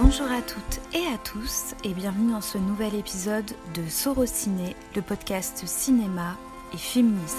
Bonjour à toutes et à tous et bienvenue dans ce nouvel épisode de Sorociné, le podcast cinéma et féministe.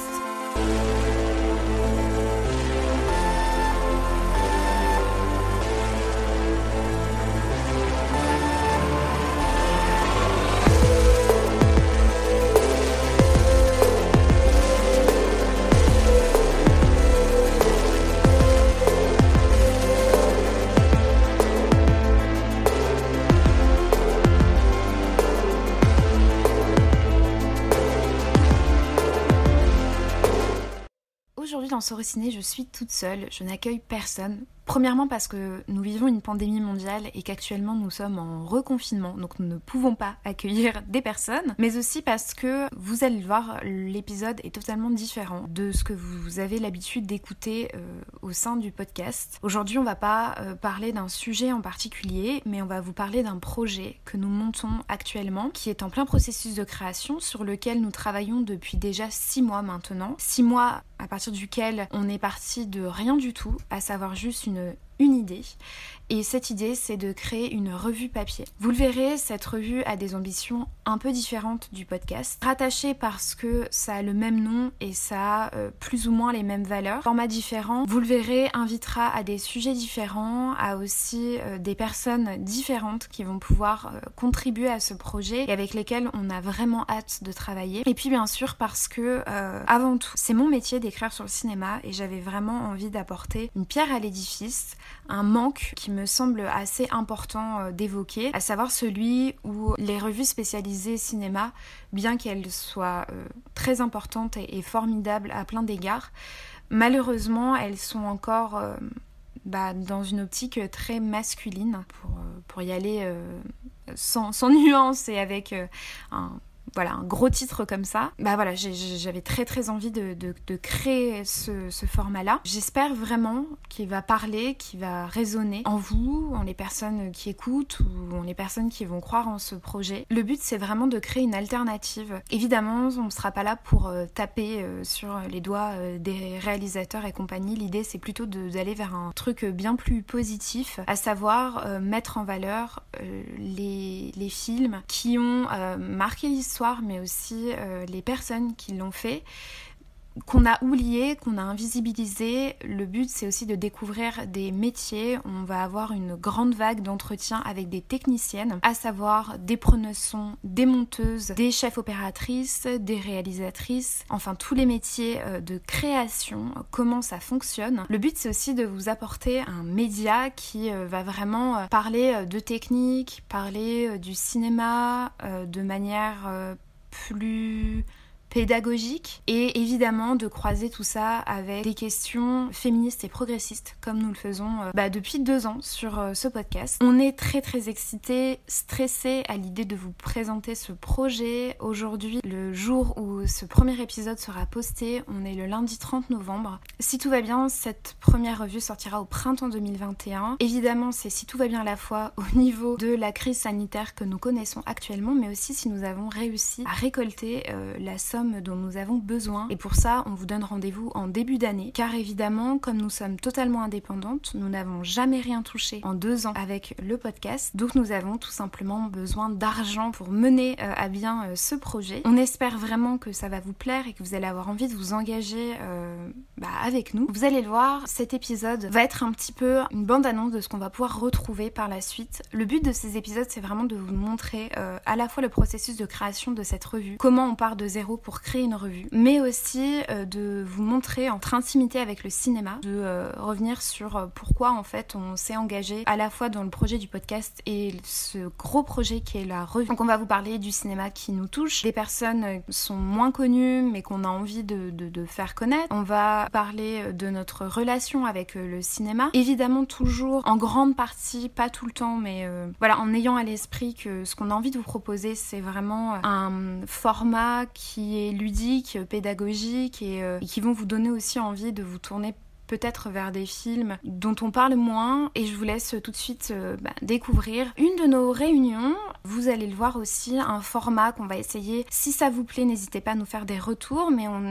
Sorociné, je suis toute seule, je n'accueille personne. Premièrement parce que nous vivons une pandémie mondiale et qu'actuellement nous sommes en reconfinement, donc nous ne pouvons pas accueillir des personnes, mais aussi parce que vous allez le voir, l'épisode est totalement différent de ce que vous avez l'habitude d'écouter euh, au sein du podcast. Aujourd'hui on va pas euh, parler d'un sujet en particulier, mais on va vous parler d'un projet que nous montons actuellement, qui est en plein processus de création, sur lequel nous travaillons depuis déjà six mois maintenant. Six mois à partir duquel on est parti de rien du tout, à savoir juste une une idée. Et cette idée, c'est de créer une revue papier. Vous le verrez, cette revue a des ambitions un peu différentes du podcast. Rattachée parce que ça a le même nom et ça a euh, plus ou moins les mêmes valeurs. Format différent, vous le verrez, invitera à des sujets différents, à aussi euh, des personnes différentes qui vont pouvoir euh, contribuer à ce projet et avec lesquelles on a vraiment hâte de travailler. Et puis bien sûr parce que, avant tout, c'est mon métier d'écrire sur le cinéma et j'avais vraiment envie d'apporter une pierre à l'édifice un manque qui me semble assez important euh, d'évoquer, à savoir celui où les revues spécialisées cinéma, bien qu'elles soient euh, très importantes et, formidables à plein d'égards, malheureusement elles sont encore euh, bah, dans une optique très masculine pour, pour y aller sans, sans, nuance et avec un voilà, un gros titre comme ça, bah voilà, j'avais très très envie de, créer ce, format-là. J'espère vraiment qu'il va parler, qu'il va résonner en vous, en les personnes qui écoutent ou en les personnes qui vont croire en ce projet. Le but, c'est vraiment de créer une alternative. Évidemment, on ne sera pas là pour euh, taper euh, sur les doigts euh, des réalisateurs et compagnie. L'idée, c'est plutôt d'aller vers un truc bien plus positif, à savoir mettre en valeur les, les films qui ont marqué l'histoire mais aussi euh, les personnes qui l'ont fait qu'on a oublié, qu'on a invisibilisé. Le but, c'est aussi de découvrir des métiers. On va avoir une grande vague d'entretiens avec des techniciennes, à savoir des preneuses des monteuses, des chefs opératrices, des réalisatrices, enfin tous les métiers euh, de création, comment ça fonctionne. Le but, c'est aussi de vous apporter un média qui euh, va vraiment parler de technique, parler du cinéma de manière plus pédagogique et évidemment de croiser tout ça avec des questions féministes et progressistes comme nous le faisons euh, bah, depuis deux ans sur euh, ce podcast. On est très très excités, stressés à l'idée de vous présenter ce projet aujourd'hui, le jour où ce premier épisode sera posté. On est le lundi 30 novembre. Si tout va bien, cette première revue sortira au printemps 2021. Évidemment, c'est si tout va bien à la fois au niveau de la crise sanitaire que nous connaissons actuellement, mais aussi si nous avons réussi à récolter euh, la somme dont nous avons besoin. Et pour ça, on vous donne rendez-vous en début d'année. Car évidemment, comme nous sommes totalement indépendantes, nous n'avons jamais rien touché en deux ans avec le podcast. Donc nous avons tout simplement besoin d'argent pour mener euh, à bien euh, ce projet. On espère vraiment que ça va vous plaire et que vous allez avoir envie de vous engager euh, bah, avec nous. Vous allez le voir, cet épisode va être un petit peu une bande-annonce de ce qu'on va pouvoir retrouver par la suite. Le but de ces épisodes, c'est vraiment de vous montrer à la fois le processus de création de cette revue, comment on part de zéro pour créer une revue, mais aussi euh, de vous montrer entre intimité avec le cinéma, de euh, revenir sur euh, pourquoi en fait on s'est engagé à la fois dans le projet du podcast et ce gros projet qui est la revue. Donc on va vous parler du cinéma qui nous touche, des personnes sont moins connues mais qu'on a envie de, de, faire connaître. On va parler de notre relation avec le cinéma, évidemment toujours en grande partie, pas tout le temps, mais voilà, en ayant à l'esprit que ce qu'on a envie de vous proposer, c'est vraiment un format qui est ludiques, pédagogiques euh, et, qui vont vous donner aussi envie de vous tourner peut-être vers des films dont on parle moins et je vous laisse tout de suite euh, bah, découvrir une de nos réunions Vous allez le voir aussi, un format qu'on va essayer. Si ça vous plaît, n'hésitez pas à nous faire des retours, mais on,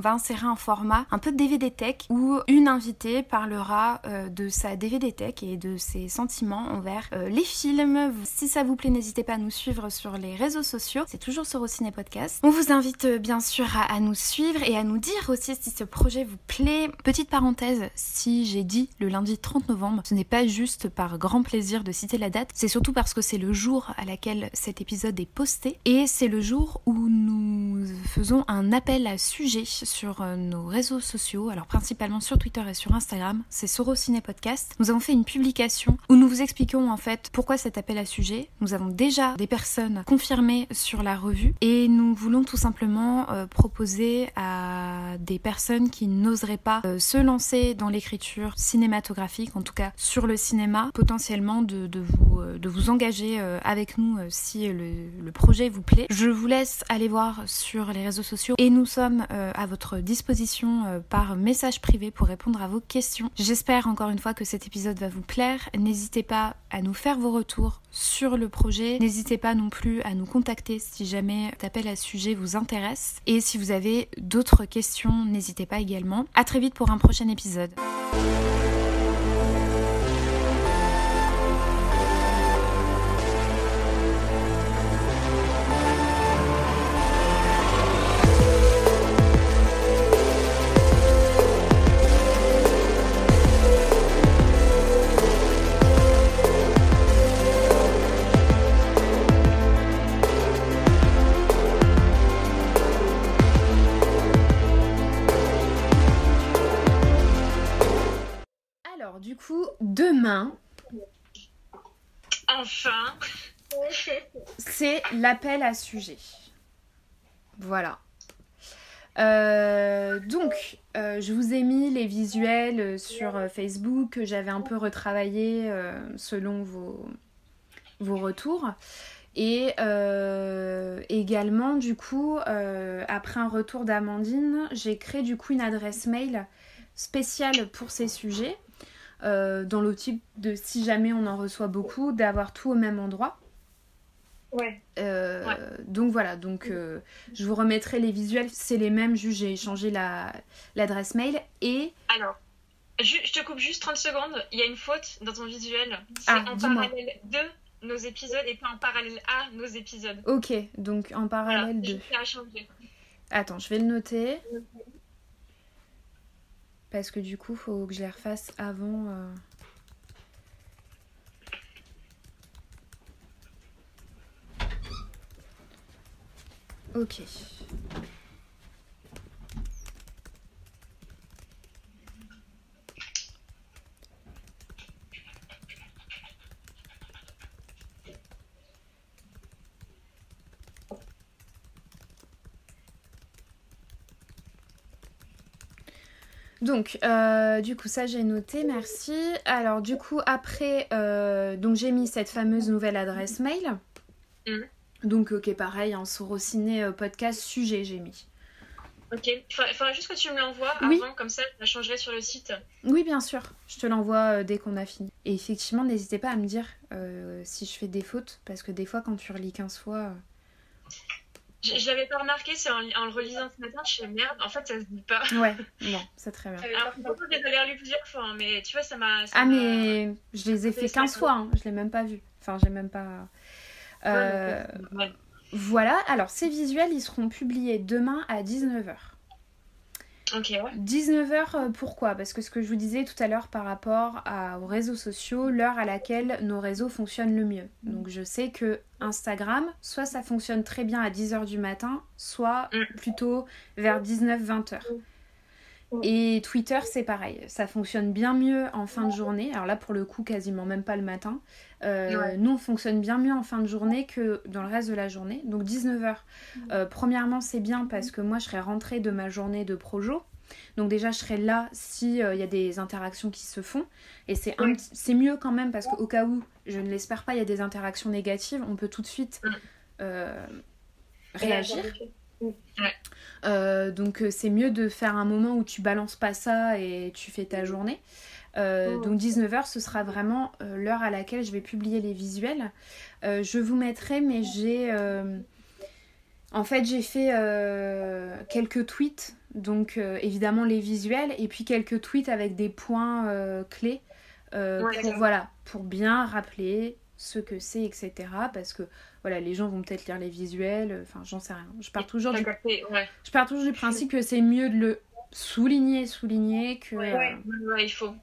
va insérer un format un peu DVD tech où une invitée parlera euh, de sa DVD tech et de ses sentiments envers euh, les films. Si ça vous plaît, n'hésitez pas à nous suivre sur les réseaux sociaux. C'est toujours sur Ciné Podcast. On vous invite bien sûr à nous suivre et à nous dire aussi si ce projet vous plaît. Petite parenthèse, si j'ai dit le lundi 30 novembre, ce n'est pas juste par grand plaisir de citer la date, c'est surtout parce que c'est le jour à laquelle cet épisode est posté et c'est le jour où nous faisons un appel à sujet sur euh, nos réseaux sociaux, alors principalement sur Twitter et sur Instagram, c'est Sorociné Podcast. Nous avons fait une publication où nous vous expliquons en fait pourquoi cet appel à sujet. Nous avons déjà des personnes confirmées sur la revue et nous voulons tout simplement euh, proposer à des personnes qui n'oseraient pas euh, se lancer dans l'écriture cinématographique, en tout cas sur le cinéma, potentiellement de, vous, euh, de vous engager euh, avec nous euh, si le, projet vous plaît. Je vous laisse aller voir sur les réseaux sociaux et nous sommes à votre disposition par message privé pour répondre à vos questions. J'espère encore une fois que cet épisode va vous plaire. N'hésitez pas à nous faire vos retours sur le projet. N'hésitez pas non plus à nous contacter si jamais cet appel à sujet vous intéresse. Et si vous avez d'autres questions, n'hésitez pas également. À très vite pour un prochain épisode. Enfin. C'est l'appel à sujet. Voilà. Euh, donc, euh, je vous ai mis les visuels sur euh, Facebook que j'avais un peu retravaillé selon vos, vos retours. Et également, du coup, après un retour d'Amandine, j'ai créé du coup une adresse mail spéciale pour ces sujets. Euh, dans l'optique de si jamais on en reçoit beaucoup, d'avoir tout au même endroit. Ouais. Euh, donc voilà, donc euh, je vous remettrai les visuels, c'est les mêmes, juste j'ai changé l'adresse mail et. Alors, je, te coupe juste 30 secondes, il y a une faute dans ton visuel. C'est ah, en parallèle de nos épisodes et pas en parallèle à nos épisodes. Ok, donc en parallèle de. Attends, je vais le noter. Parce que du coup, faut que je les refasse avant. Euh. Ok. Donc, euh, du coup, ça j'ai noté, merci. Alors, du coup, après, euh, donc j'ai mis cette fameuse nouvelle adresse mail. Mm. Donc, ok, pareil, en Sorociné euh, podcast sujet, j'ai mis. Ok, il faudra juste que tu me l'envoies avant, comme ça, je la changerai sur le site. Oui, bien sûr, je te l'envoie dès qu'on a fini. Et effectivement, n'hésitez pas à me dire si je fais des fautes, parce que des fois, quand tu relis 15 fois. Je, l'avais pas remarqué, c'est en, le relisant ce matin, je fais merde, en fait ça se dit pas. Ouais, bon, c'est très bien. Alors pourtant j'ai lu plusieurs fois, hein, mais tu vois, ça m'a. Ah, mais je les ai fait 15 fois, hein, je l'ai même pas vu. Enfin, j'ai même pas. Euh, voilà, alors ces visuels ils seront publiés demain à 19h. 19h, euh, pourquoi? Parce que ce que je vous disais tout à l'heure par rapport aux réseaux sociaux, l'heure à laquelle nos réseaux fonctionnent le mieux. Donc je sais que Instagram, soit ça fonctionne très bien à 10h du matin, soit mm. plutôt vers 19-20h. Et Twitter, c'est pareil. Ça fonctionne bien mieux en fin de journée. Alors là, pour le coup, quasiment même pas le matin. Euh, nous, on fonctionne bien mieux en fin de journée que dans le reste de la journée. Donc 19h. Mm. Euh, premièrement, c'est bien parce que moi, je serai rentrée de ma journée de projo. Donc déjà, je serai là s'il euh, il y a des interactions qui se font. Et c'est c'est mieux quand même parce qu'au cas où, je ne l'espère pas, il y a des interactions négatives, on peut tout de suite réagir. donc c'est mieux de faire un moment où tu balances pas ça et tu fais ta journée. Euh, donc 19h, ce sera vraiment euh, l'heure à laquelle je vais publier les visuels. Euh, je vous mettrai, mais j'ai... En fait, j'ai fait quelques tweets, donc évidemment les visuels, et puis quelques tweets avec des points clés pour, voilà, pour bien rappeler ce que c'est, etc. Parce que voilà, les gens vont peut-être lire les visuels, enfin j'en sais rien. Je pars toujours, du... je pars toujours du principe que c'est mieux de le souligner, souligner que... Ouais, il faut.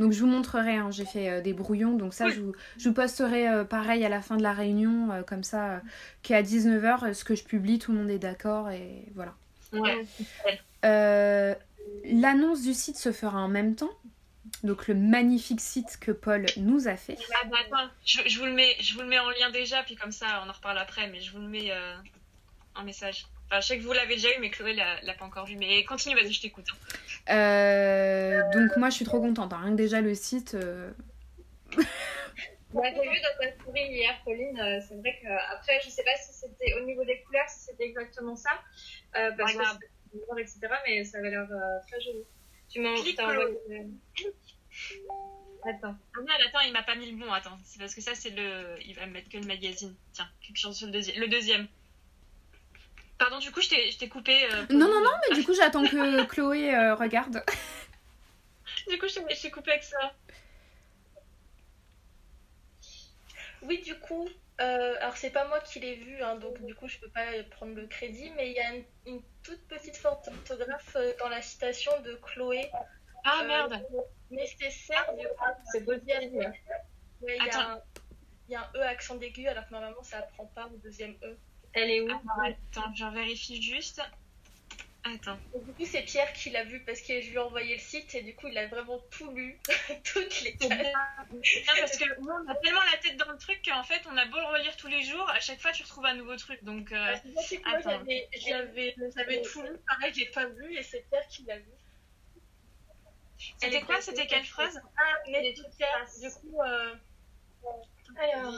Donc je vous montrerai, hein, j'ai fait euh, des brouillons, donc ça je, vous, je, posterai euh, pareil à la fin de la réunion, euh, comme ça, qu'à 19h, ce que je publie, tout le monde est d'accord et voilà. L'annonce du site se fera en même temps, donc le magnifique site que Paul nous a fait. Ah bah attends, je, vous le mets, je vous le mets en lien déjà, puis comme ça on en reparle après, mais je vous le mets en message. Enfin, je sais que vous l'avez déjà eu, mais Chloé l'a pas encore vu. Mais continue, vas-y, je t'écoute. Euh, donc moi, je suis trop contente. Hein. Rien que déjà le site. Euh... Bah, j'ai vu dans ta story hier, Pauline. Euh, c'est vrai que après, je sais pas si c'était au niveau des couleurs, si c'était exactement ça, euh, parce que c'est etc. Mais ça avait l'air très joli. Tu m'as envoyé. Attends. Ah non, attends, il m'a pas mis le bon. Attends, c'est parce que ça, c'est le. Il va me mettre que le magazine. Tiens, quelque chose sur le deuxième. Le deuxième. Pardon, du coup, je t'ai coupé. Euh, non, non, non, mais du coup, j'attends que Chloé euh, regarde. du coup, je t'ai coupé avec ça. Oui, du coup, euh, alors c'est pas moi qui l'ai vu, hein, donc du coup, je peux pas prendre le crédit, mais il y a une, toute petite photographe dans la citation de Chloé. Ah merde Nécessaire, du coup, c'est deuxième. Il y, a un E accent d'aigu, alors que normalement, ça prend pas le deuxième E. Elle est où? Attends, j'en vérifie juste. Attends. du coup, c'est Pierre qui l'a vu parce que je lui ai envoyé le site et du coup, il a vraiment tout lu, toutes les cases. parce que moi, on a tellement la tête dans le truc qu'en fait, on a beau le relire tous les jours, à chaque fois, tu retrouves un nouveau truc. Donc, euh... Ah, j'avais tout lu, pareil, j'ai pas vu et c'est Pierre qui l'a vu. C'était quoi? C'était quelle phrase? Ah, mais du coup, euh... alors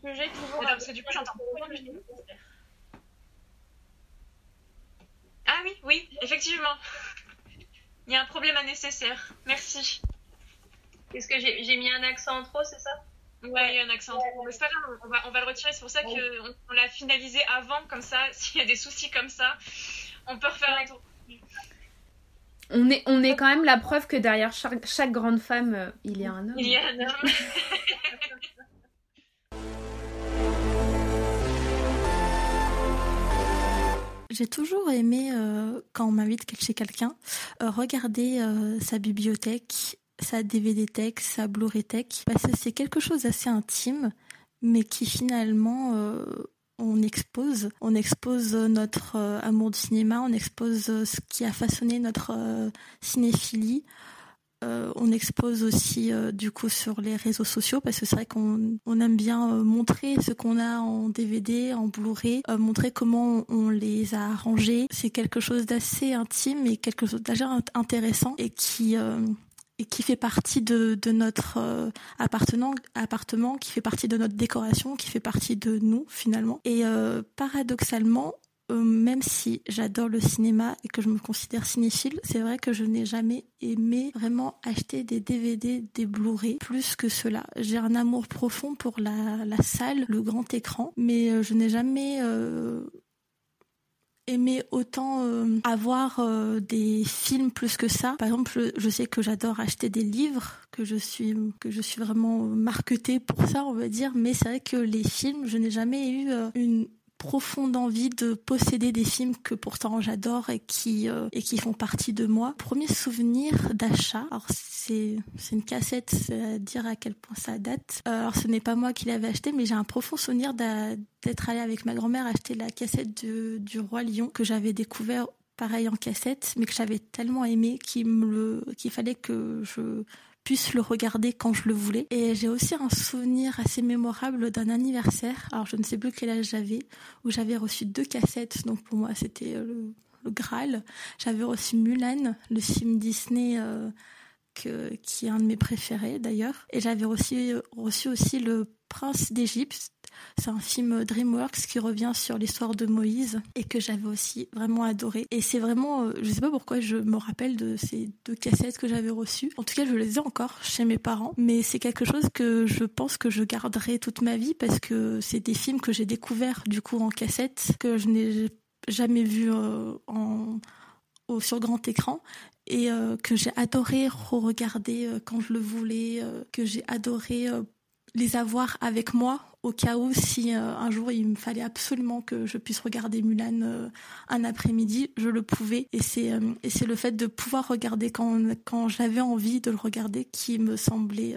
sujet toujours. parce que du coup, j'entends Ah oui, oui, effectivement. Il y a un problème à nécessaire. Merci. Est-ce que j'ai mis un accent en trop, c'est ça? Ouais, il y a un accent en trop. Mais c'est pas grave, on va, on va le retirer. C'est pour ça qu'on on, l'a finalisé avant, comme ça, s'il y a des soucis comme ça, on peut refaire un tour. On est, on est quand même la preuve que derrière chaque, chaque grande femme, euh, il y a un homme. Il y a un homme. J'ai toujours aimé, euh, quand on m'invite chez quelqu'un, euh, regarder euh, sa bibliothèque, sa DVD tech, sa Blu-ray tech, parce que c'est quelque chose d'assez intime, mais qui finalement on expose, on expose notre amour du cinéma, on expose ce qui a façonné notre cinéphilie, euh, on expose aussi euh, du coup sur les réseaux sociaux parce que c'est vrai qu'on aime bien euh, montrer ce qu'on a en DVD, en Blu-ray, montrer comment on, les a arrangés. C'est quelque chose d'assez intime et quelque chose d'assez intéressant et qui et qui fait partie de, notre appartement, appartement, qui fait partie de notre décoration, qui fait partie de nous finalement. Et paradoxalement, euh, même si j'adore le cinéma et que je me considère cinéphile, c'est vrai que je n'ai jamais aimé vraiment acheter des DVD, des Blu-ray, plus que cela. J'ai un amour profond pour la, salle, le grand écran, mais euh, je n'ai jamais euh, aimé autant avoir des films plus que ça. Par exemple, je sais que j'adore acheter des livres, que je suis que je suis vraiment marketée pour ça, on va dire, mais c'est vrai que les films, je n'ai jamais eu une profonde envie de posséder des films que pourtant j'adore et qui euh, et qui font partie de moi. Premier souvenir d'achat. Alors c'est c'est une cassette, c'est à dire à quel point ça date. Euh, alors ce n'est pas moi qui l'avais acheté, mais j'ai un profond souvenir d'être allé avec ma grand-mère acheter la cassette du roi lion que j'avais découvert pareil en cassette, mais que j'avais tellement aimé qu'il me qu'il fallait que je puisse le regarder quand je le voulais. Et j'ai aussi un souvenir assez mémorable d'un anniversaire. Alors je ne sais plus quel âge j'avais, où j'avais reçu deux cassettes. Donc pour moi c'était le, Graal. J'avais reçu Mulan, le film Disney. Euh, que, qui est un de mes préférés d'ailleurs. Et j'avais reçu, reçu aussi le Prince d'Égypte. C'est un film DreamWorks qui revient sur l'histoire de Moïse et que j'avais aussi vraiment adoré. Et c'est vraiment, euh, je sais pas pourquoi je me rappelle de ces deux cassettes que j'avais reçues. En tout cas, je les ai encore chez mes parents, mais c'est quelque chose que je pense que je garderai toute ma vie parce que c'est des films que j'ai découverts du coup en cassette que je n'ai jamais vu euh, en sur grand écran et euh, que j'ai adoré re-regarder quand je le voulais, que j'ai adoré les avoir avec moi au cas où si euh, un jour il me fallait absolument que je puisse regarder Mulan euh, un après-midi, je le pouvais. Et c'est euh, et c'est le fait de pouvoir regarder quand quand j'avais envie de le regarder qui me semblait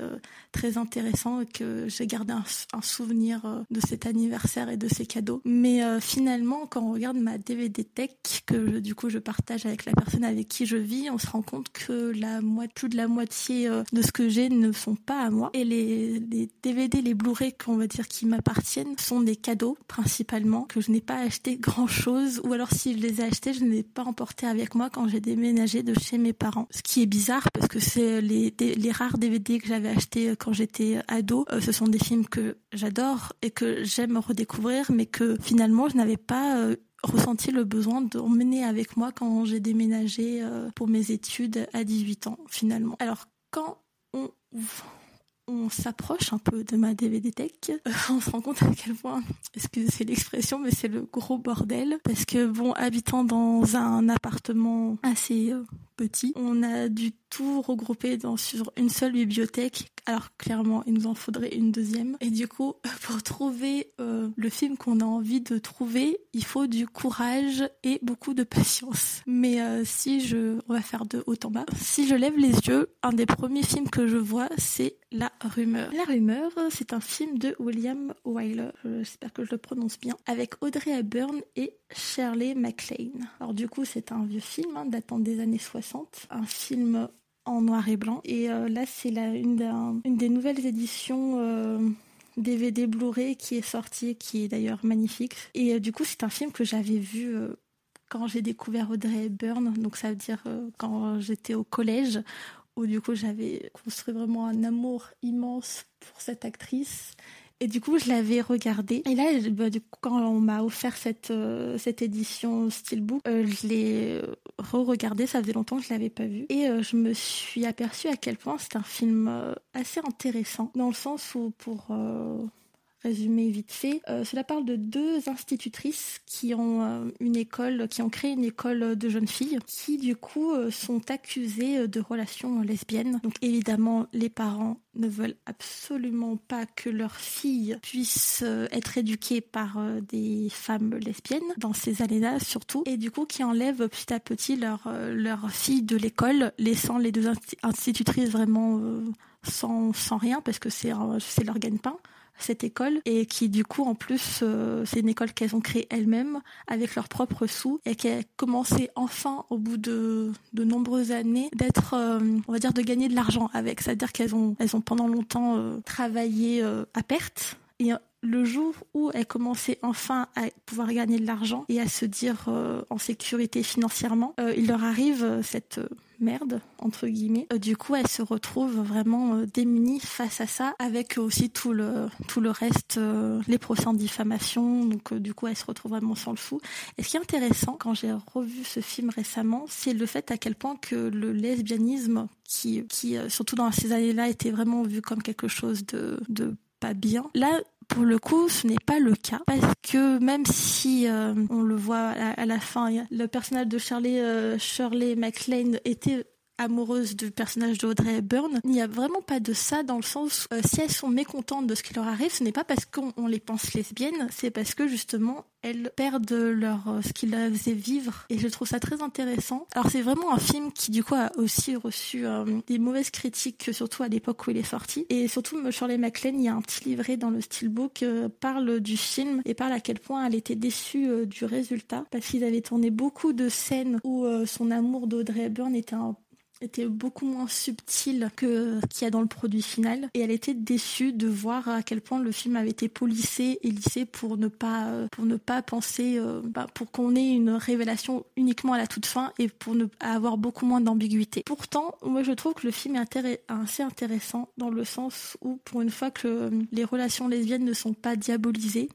très intéressant et que j'ai gardé un, souvenir de cet anniversaire et de ces cadeaux. Mais finalement, quand on regarde ma DVD tech que du coup je partage avec la personne avec qui je vis, on se rend compte que la moitié plus de la moitié de ce que j'ai ne sont pas à moi et les, les DVD, les Blu-ray qu'on va dire qui m'appartiennent sont des cadeaux principalement que je n'ai pas acheté grand chose ou alors si je les ai achetés je ne les ai pas emportés avec moi quand j'ai déménagé de chez mes parents. Ce qui est bizarre parce que c'est les, les rares DVD que j'avais achetés euh, quand j'étais ado. Euh, ce sont des films que j'adore et que j'aime redécouvrir mais que finalement je n'avais pas euh, ressenti le besoin d'emmener avec moi quand j'ai déménagé pour mes études à 18 ans finalement. Alors quand on on s'approche un peu de ma DVD tech, on se rend compte à quel point, excusez l'expression, mais c'est le gros bordel. Parce que bon, habitant dans un appartement assez euh, on a du tout regroupé dans sur une seule bibliothèque. Alors clairement, il nous en faudrait une deuxième. Et du coup, pour trouver euh, le film qu'on a envie de trouver, il faut du courage et beaucoup de patience. Mais euh, si je, on va faire de haut en bas. Si je lève les yeux, un des premiers films que je vois, c'est La Rumeur. La Rumeur, c'est un film de William Wyler. J'espère que je le prononce bien. Avec Audrey Hepburn et Shirley MacLaine. Alors du coup, c'est un vieux film hein, datant des années 60, un film en noir et blanc. Et euh, là, c'est une, une, des nouvelles éditions DVD euh, Blu-ray qui est sortie, qui est d'ailleurs magnifique. Et euh, du coup, c'est un film que j'avais vu quand j'ai découvert Audrey Hepburn, donc ça veut dire quand j'étais au collège, où du coup j'avais construit vraiment un amour immense pour cette actrice. Et du coup, je l'avais regardé. Et là, bah, du coup, quand on m'a offert cette, euh, cette édition Steelbook, euh, je l'ai re-regardé. Ça faisait longtemps que je l'avais pas vu. Et euh, je me suis aperçue à quel point c'est un film assez intéressant. Dans le sens où, pour résumé vite fait. Euh, cela parle de deux institutrices qui ont euh, une école, qui ont créé une école de jeunes filles, qui du coup euh, sont accusées de relations lesbiennes. Donc évidemment, les parents ne veulent absolument pas que leurs filles puissent être éduquées par des femmes lesbiennes dans ces années-là surtout, et du coup qui enlèvent petit à petit leurs leur filles de l'école, laissant les deux institutrices vraiment sans, sans rien parce que c'est leur gagne-pain cette école et qui du coup en plus euh, c'est une école qu'elles ont créée elles-mêmes avec leurs propres sous et qui a commencé enfin au bout de de nombreuses années d'être euh, on va dire de gagner de l'argent avec. C'est-à-dire qu'elles ont elles ont pendant longtemps euh, travaillé à perte et le jour où elles commençaient enfin à pouvoir gagner de l'argent et à se dire en sécurité financièrement, il leur arrive cette merde entre guillemets. Euh, du coup, elle se retrouve vraiment euh, démunie face à ça, avec aussi tout le tout le reste, euh, les procès en diffamation. Donc du coup, elle se retrouve vraiment sans le fou. Et ce qui est intéressant quand j'ai revu ce film récemment, c'est le fait à quel point que le lesbianisme, qui qui surtout dans ces années-là était vraiment vu comme quelque chose de de pas bien. Là, pour le coup, ce n'est pas le cas. Parce que même si euh, on le voit à, la fin, le personnage de Shirley, euh, Shirley MacLaine était amoureuse du personnage de Audrey Hepburn. Il n'y a vraiment pas de ça dans le sens euh, si elles sont mécontentes de ce qui leur arrive, ce n'est pas parce qu'on les pense lesbiennes, c'est parce que justement elles perdent leur euh, ce qui leur faisait vivre et je trouve ça très intéressant. Alors c'est vraiment un film qui du coup a aussi reçu euh, des mauvaises critiques surtout à l'époque où il est sorti et surtout Shirley MacLaine, il y a un petit livret dans le steelbook parle du film et parle à quel point elle était déçue du résultat parce qu'ils avaient tourné beaucoup de scènes où son amour d'Audrey Hepburn était un était beaucoup moins subtile que qu'il y a dans le produit final et elle était déçue de voir à quel point le film avait été polissé et lissé pour ne pas pour ne pas penser bah, pour qu'on ait une révélation uniquement à la toute fin et pour ne avoir beaucoup moins d'ambiguïté. Pourtant, moi je trouve que le film est assez intéressant dans le sens où pour une fois que les relations lesbiennes ne sont pas diabolisées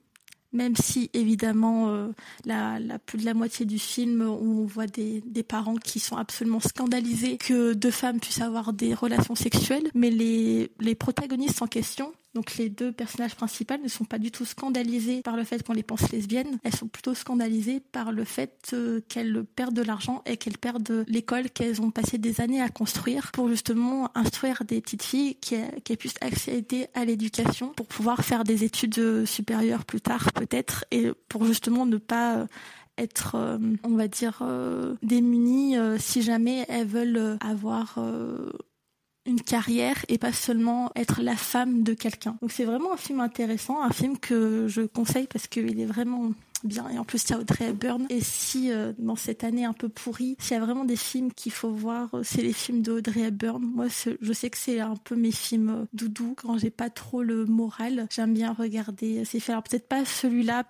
même si évidemment euh, la, plus de la moitié du film on voit des, des, parents qui sont absolument scandalisés que deux femmes puissent avoir des relations sexuelles, mais les, les protagonistes en question donc les deux personnages principaux ne sont pas du tout scandalisés par le fait qu'on les pense lesbiennes, elles sont plutôt scandalisées par le fait euh, qu'elles perdent de l'argent et qu'elles perdent l'école qu'elles ont passé des années à construire pour justement instruire des petites filles qui, puissent accéder à l'éducation pour pouvoir faire des études supérieures plus tard peut-être et pour justement ne pas être, euh, on va dire, euh, démunies si jamais elles veulent avoir une carrière et pas seulement être la femme de quelqu'un. Donc c'est vraiment un film intéressant, un film que je conseille parce qu'il est vraiment bien. Et en plus il y a Audrey Hepburn. Et si euh, dans cette année un peu pourrie s'il y a vraiment des films qu'il faut voir euh, c'est les films d'Audrey Hepburn. Moi je sais que c'est un peu mes films euh, doudou quand j'ai pas trop le moral j'aime bien regarder ces films. Alors peut-être pas celui-là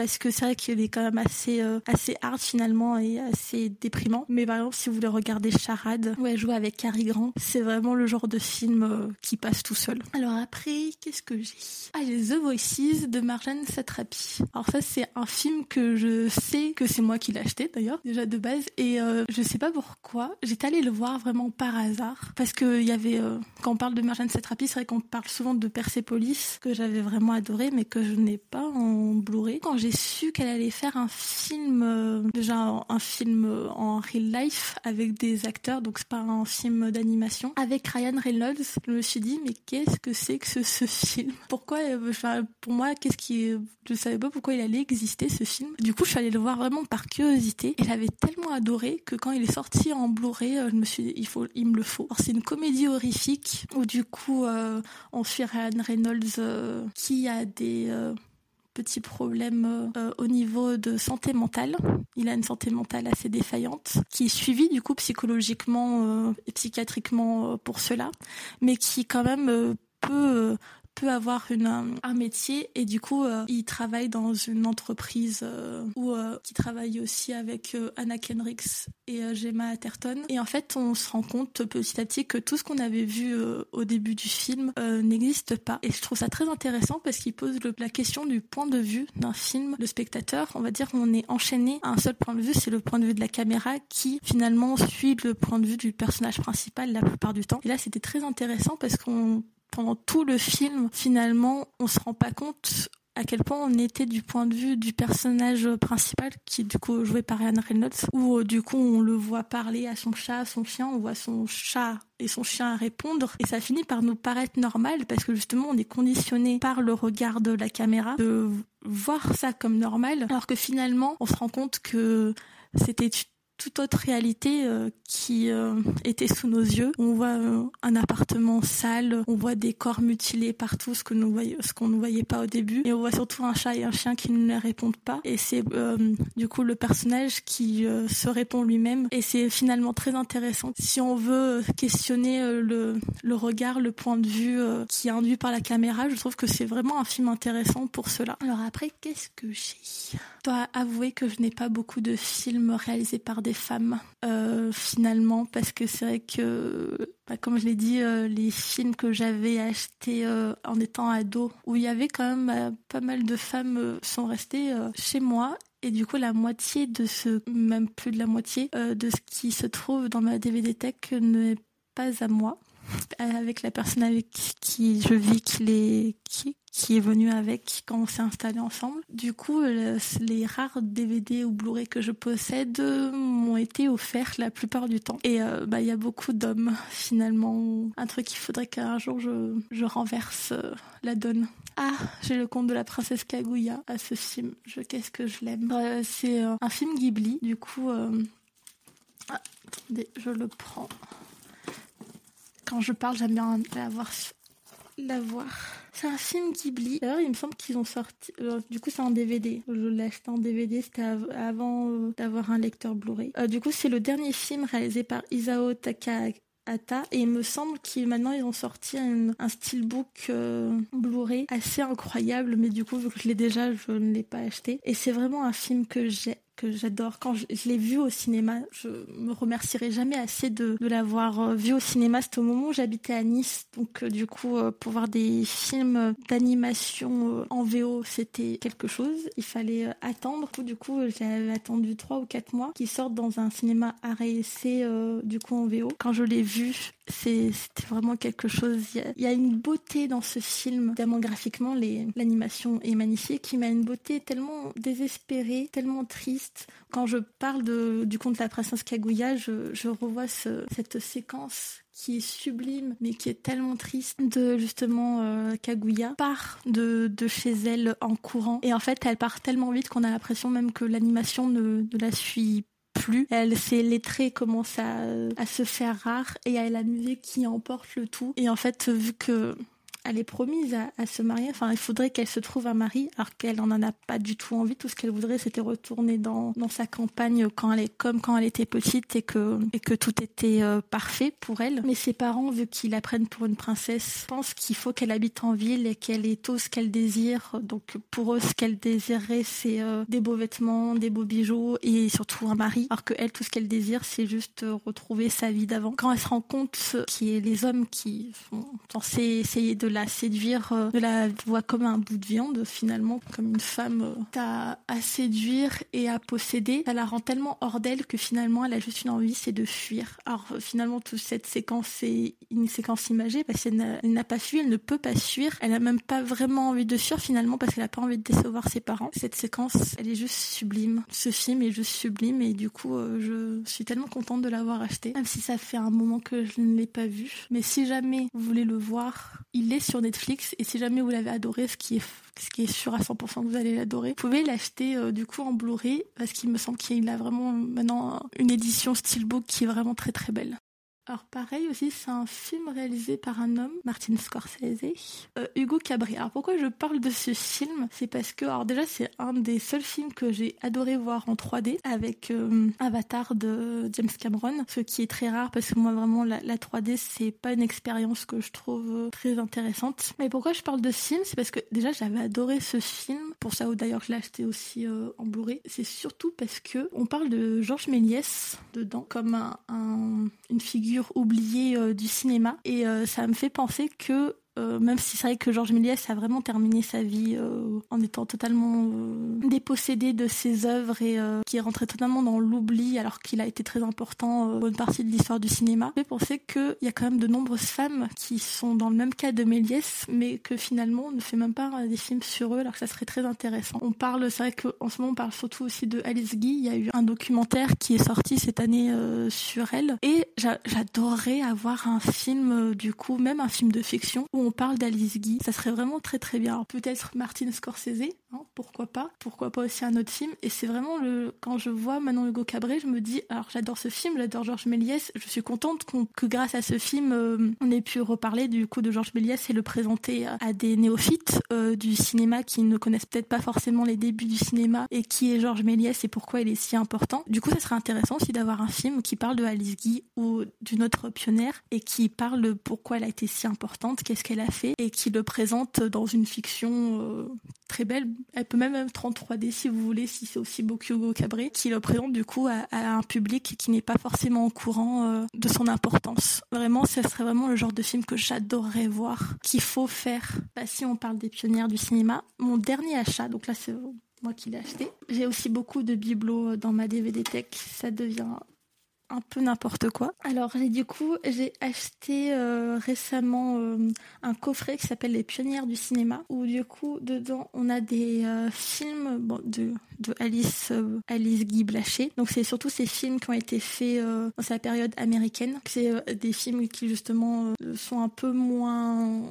parce que c'est vrai qu'il est quand même assez euh, assez hard finalement et assez déprimant. Mais par exemple, si vous voulez regarder Charade, ouais, jouer avec Cary Grant, c'est vraiment le genre de film euh, qui passe tout seul. Alors après, qu'est-ce que j'ai? Ah, j'ai The Voices de Marjane Satrapi. Alors ça, c'est un film que je sais que c'est moi qui l'ai acheté d'ailleurs déjà de base et euh, je sais pas pourquoi. J'étais allée le voir vraiment par hasard parce que il y avait quand on parle de Marjane Satrapi, c'est vrai qu'on parle souvent de Persepolis que j'avais vraiment adoré mais que je n'ai pas en Blu-ray. Quand j'ai su qu'elle allait faire un film, euh, déjà un film en real life avec des acteurs, donc c'est pas un film d'animation, avec Ryan Reynolds. Je me suis dit, mais qu'est-ce que c'est que ce, film? Pourquoi, euh, enfin, pour moi, qu'est-ce qui, je savais pas pourquoi il allait exister ce film. Du coup, je suis allée le voir vraiment par curiosité et j'avais tellement adoré que quand il est sorti en Blu-ray, euh, je me suis dit, il faut, il me le faut. c'est une comédie horrifique où du coup, on suit Ryan Reynolds qui a des petit problème euh, au niveau de santé mentale. Il a une santé mentale assez défaillante, qui est suivie du coup psychologiquement euh, et psychiatriquement euh, pour cela, mais qui quand même peut peut avoir une, un métier et du coup euh, il travaille dans une entreprise euh, où euh, qui travaille aussi avec Anna Kendricks et Gemma Atherton. Et en fait on se rend compte petit à petit que tout ce qu'on avait vu au début du film n'existe pas. Et je trouve ça très intéressant parce qu'il pose la question du point de vue d'un film le spectateur. On va dire on est enchaîné à un seul point de vue c'est le point de vue de la caméra qui finalement suit le point de vue du personnage principal la plupart du temps. Et là c'était très intéressant parce qu'on pendant tout le film, finalement, on se rend pas compte à quel point on était du point de vue du personnage principal qui du coup joué par Ryan Reynolds où euh, du coup on le voit parler à son chat, à son chien, on voit son chat et son chien répondre et ça finit par nous paraître normal parce que justement on est conditionné par le regard de la caméra de voir ça comme normal alors que finalement on se rend compte que c'était toute autre réalité euh, qui euh, était sous nos yeux. On voit euh, un appartement sale, on voit des corps mutilés partout, ce que nous qu'on ne voyait pas au début, et on voit surtout un chat et un chien qui ne répondent pas. Et c'est du coup le personnage qui se répond lui-même, et c'est finalement très intéressant. Si on veut questionner le, le regard, le point de vue qui est induit par la caméra, je trouve que c'est vraiment un film intéressant pour cela. Alors après, qu'est-ce que j'ai? Je dois avouer que je n'ai pas beaucoup de films réalisés par des femmes euh, finalement parce que c'est vrai que bah, comme je l'ai dit euh, les films que j'avais achetés euh, en étant ado où il y avait quand même pas mal de femmes sont restées chez moi et du coup, la moitié de ce, même plus de la moitié, de ce qui se trouve dans ma DVD Tech n'est pas à moi. Avec la personne avec qui je vis, qui, les, qui, qui est venu avec quand on s'est installé ensemble. Du coup, les rares DVD ou Blu-ray que je possède m'ont été offerts la plupart du temps. Et euh, bah il y a beaucoup d'hommes finalement. Un truc qu'il faudrait qu'un jour je, je renverse euh, la donne. Ah, j'ai le compte de la princesse Kaguya à ce film. Qu'est-ce que je l'aime. Euh, c'est un film Ghibli. Du coup, ah, attendez, je le prends. Quand je parle, j'aime bien avoir la voir. C'est un film Ghibli. D'ailleurs, il me semble qu'ils ont sorti. Euh, du coup, c'est en DVD. Je l'ai acheté en DVD. C'était avant euh, d'avoir un lecteur Blu-ray. Euh, du coup, c'est le dernier film réalisé par Isao Takahata. Et il me semble qu'ils maintenant ils ont sorti un, un steelbook Blu-ray assez incroyable, mais du coup vu que je l'ai déjà, je ne l'ai pas acheté. Et c'est vraiment un film que j'ai j'adore. Quand je, l'ai vu au cinéma, je me remercierai jamais assez de, l'avoir euh, vu au cinéma. C'était au moment où j'habitais à Nice. Donc, euh, du coup, euh, pour voir des films d'animation en VO, c'était quelque chose. Il fallait attendre. Du coup, j'avais attendu trois ou quatre mois qu'ils sortent dans un cinéma à essai, du coup, en VO. Quand je l'ai vu, c'était vraiment quelque chose. Il y, a, une beauté dans ce film, tellement graphiquement, l'animation est magnifique, qui m'a une beauté tellement désespérée, tellement triste. Quand je parle du conte de la princesse Kaguya, je, revois cette séquence qui est sublime mais qui est tellement triste de justement euh, Kaguya part de, de chez elle en courant et en fait elle part tellement vite qu'on a l'impression même que l'animation ne, ne la suit plus. Elle, ses les traits commencent à, à se faire rares et a la musique qui emporte le tout. Et en fait, vu que elle est promise à, se marier. Enfin, il faudrait qu'elle se trouve un mari, alors qu'elle n'en a pas du tout envie. Tout ce qu'elle voudrait, c'était retourner dans, dans sa campagne quand elle est comme quand elle était petite et que et que tout était euh, parfait pour elle. Mais ses parents, vu qu'ils la prennent pour une princesse, pensent qu'il faut qu'elle habite en ville et qu'elle ait tout ce qu'elle désire. Donc pour eux, ce qu'elle désirait, c'est euh, des beaux vêtements, des beaux bijoux et surtout un mari. Alors que elle, tout ce qu'elle désire, c'est juste euh, retrouver sa vie d'avant. Quand elle se rend compte qu'il y a les hommes qui sont censés essayer de la séduire, euh, de la voit comme un bout de viande finalement, comme une femme euh, à, séduire et à posséder. Ça la rend tellement hors d'elle que finalement elle a juste une envie, c'est de fuir. Alors euh, finalement toute cette séquence c'est une séquence imagée parce qu'elle n'a pas fui, elle ne peut pas fuir, elle a même pas vraiment envie de fuir finalement parce qu'elle a pas envie de décevoir ses parents. Cette séquence, elle est juste sublime. Ce film est juste sublime et du coup je suis tellement contente de l'avoir acheté, même si ça fait un moment que je ne l'ai pas vu. Mais si jamais vous voulez le voir, il est sur Netflix et si jamais vous l'avez adoré, ce qui est sûr à 100% que vous allez l'adorer, vous pouvez l'acheter euh, du coup en Blu-ray parce qu'il me semble qu'il a vraiment maintenant une édition steelbook qui est vraiment très très belle. Alors pareil aussi, c'est un film réalisé par un homme, Martin Scorsese, euh, Hugo Cabri. Alors pourquoi je parle de ce film? C'est parce que, alors déjà, c'est un des seuls films que j'ai adoré voir en 3D avec euh, Avatar de James Cameron, ce qui est très rare parce que moi vraiment la, 3D c'est pas une expérience que je trouve euh, très intéressante. Mais pourquoi je parle de ce film? C'est parce que déjà j'avais adoré ce film, pour ça d'ailleurs je l'ai acheté aussi en Blu-ray. C'est surtout parce que on parle de Georges Méliès dedans comme un, une figure oublié euh, du cinéma. Et euh, ça me fait penser que euh, même si c'est vrai que Georges Méliès a vraiment terminé sa vie euh, en étant totalement euh, dépossédé de ses œuvres et qui est rentré totalement dans l'oubli alors qu'il a été très important pour une partie de l'histoire du cinéma. Je penser qu'il y a quand même de nombreuses femmes qui sont dans le même cas de Méliès mais que finalement on ne fait même pas des films sur eux alors que ça serait très intéressant. On parle, c'est vrai qu'en ce moment on parle surtout aussi de Alice Guy. Il y a eu un documentaire qui est sorti cette année sur elle et j'adorerais avoir un film du coup, même un film de fiction on parle d'Alice Guy. Ça serait vraiment très très bien. Peut-être Martin Scorsese, hein, pourquoi pas Pourquoi pas aussi un autre film Et c'est vraiment le quand je vois Manon Hugo Cabré, je me dis alors j'adore ce film, j'adore Georges Méliès. Je suis contente que grâce à ce film, euh, on ait pu reparler du coup de Georges Méliès et le présenter à, des néophytes euh, du cinéma qui ne connaissent peut-être pas forcément les débuts du cinéma et qui est Georges Méliès et pourquoi il est si important. Du coup, ça serait intéressant aussi d'avoir un film qui parle de Guy ou d'une autre pionnière et qui parle de pourquoi elle a été si importante, qu'est-ce qu'elle a fait et qui le présente dans une fiction euh, très belle. Elle peut même être en 3D si vous voulez, si c'est aussi beau Hugo Cabré, qui le présente du coup à, un public qui n'est pas forcément au courant euh, de son importance. Vraiment, ce serait vraiment le genre de film que j'adorerais voir, qu'il faut faire. Bah, si on parle des pionnières du cinéma, mon dernier achat, donc là c'est moi qui l'ai acheté. J'ai aussi beaucoup de bibelots dans ma DVD Tech. Ça devient un peu n'importe quoi. Alors du coup, j'ai acheté euh, récemment euh, un coffret qui s'appelle Les Pionnières du cinéma, où du coup dedans on a des euh, films de, de Alice Alice Guy Blaché. Donc c'est surtout ces films qui ont été faits dans sa période américaine. C'est des films qui justement sont un peu moins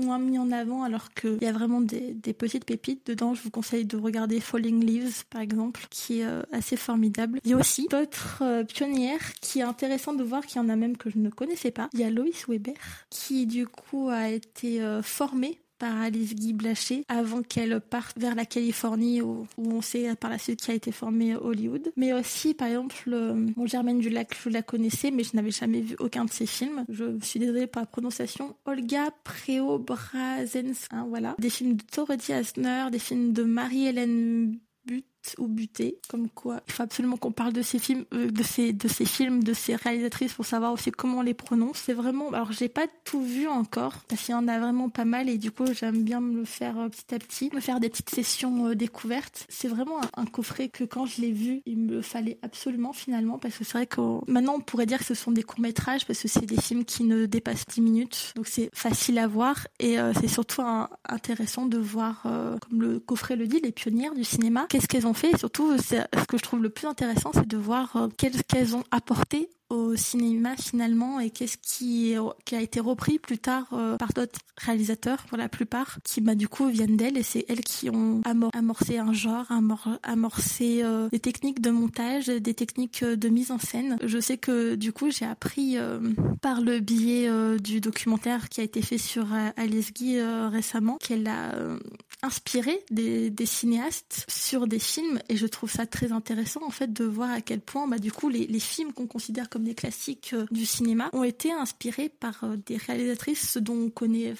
moins mis en avant, alors qu'il y a vraiment des, des petites pépites dedans. Je vous conseille de regarder Falling Leaves par exemple, qui est assez formidable. Il y a aussi d'autres pionnières qui est intéressant de voir qu'il y en a même que je ne connaissais pas. Il y a Loïs Weber, qui du coup a été euh, formée par Alice Guy Blaché avant qu'elle parte vers la Californie où, on sait par la suite qu'elle a été formée à Hollywood. Mais aussi, par exemple, mon Germaine du Lac, je la connaissais, mais je n'avais jamais vu aucun de ses films. Je suis désolée pour la prononciation. Olga Preobrazensky, hein, voilà. Des films de Dorothy Asner, des films de Marie-Hélène But ou buté, comme quoi il faut absolument qu'on parle de ces films, euh, de ces de ces films, de ces réalisatrices pour savoir aussi comment on les prononce. C'est vraiment, alors j'ai pas tout vu encore parce qu'il y en a vraiment pas mal et du coup j'aime bien me le faire euh, petit à petit, me faire des petites sessions euh, découvertes. C'est vraiment un, coffret que quand je l'ai vu, il me fallait absolument finalement parce que c'est vrai que maintenant on pourrait dire que ce sont des courts métrages parce que c'est des films qui ne dépassent 10 minutes, donc c'est facile à voir et c'est surtout intéressant de voir, comme le coffret le dit, les pionnières du cinéma, qu'est-ce qu'elles ont surtout, ce que je trouve le plus intéressant, c'est de voir euh, qu'elles ont apporté au cinéma finalement et qu'est-ce qui, qui a été repris plus tard euh, par d'autres réalisateurs pour la plupart qui bah du coup viennent d'elles. Et c'est elles qui ont amorcé un genre amorcé euh, des techniques de montage des techniques de mise en scène. Je sais que du coup j'ai appris par le biais du documentaire qui a été fait sur Alice Guy récemment qu'elle a inspiré des, cinéastes sur des films et je trouve ça très intéressant en fait de voir à quel point bah du coup les, les films qu'on considère comme des classiques euh, du cinéma ont été inspirés par euh, des réalisatrices dont on connaît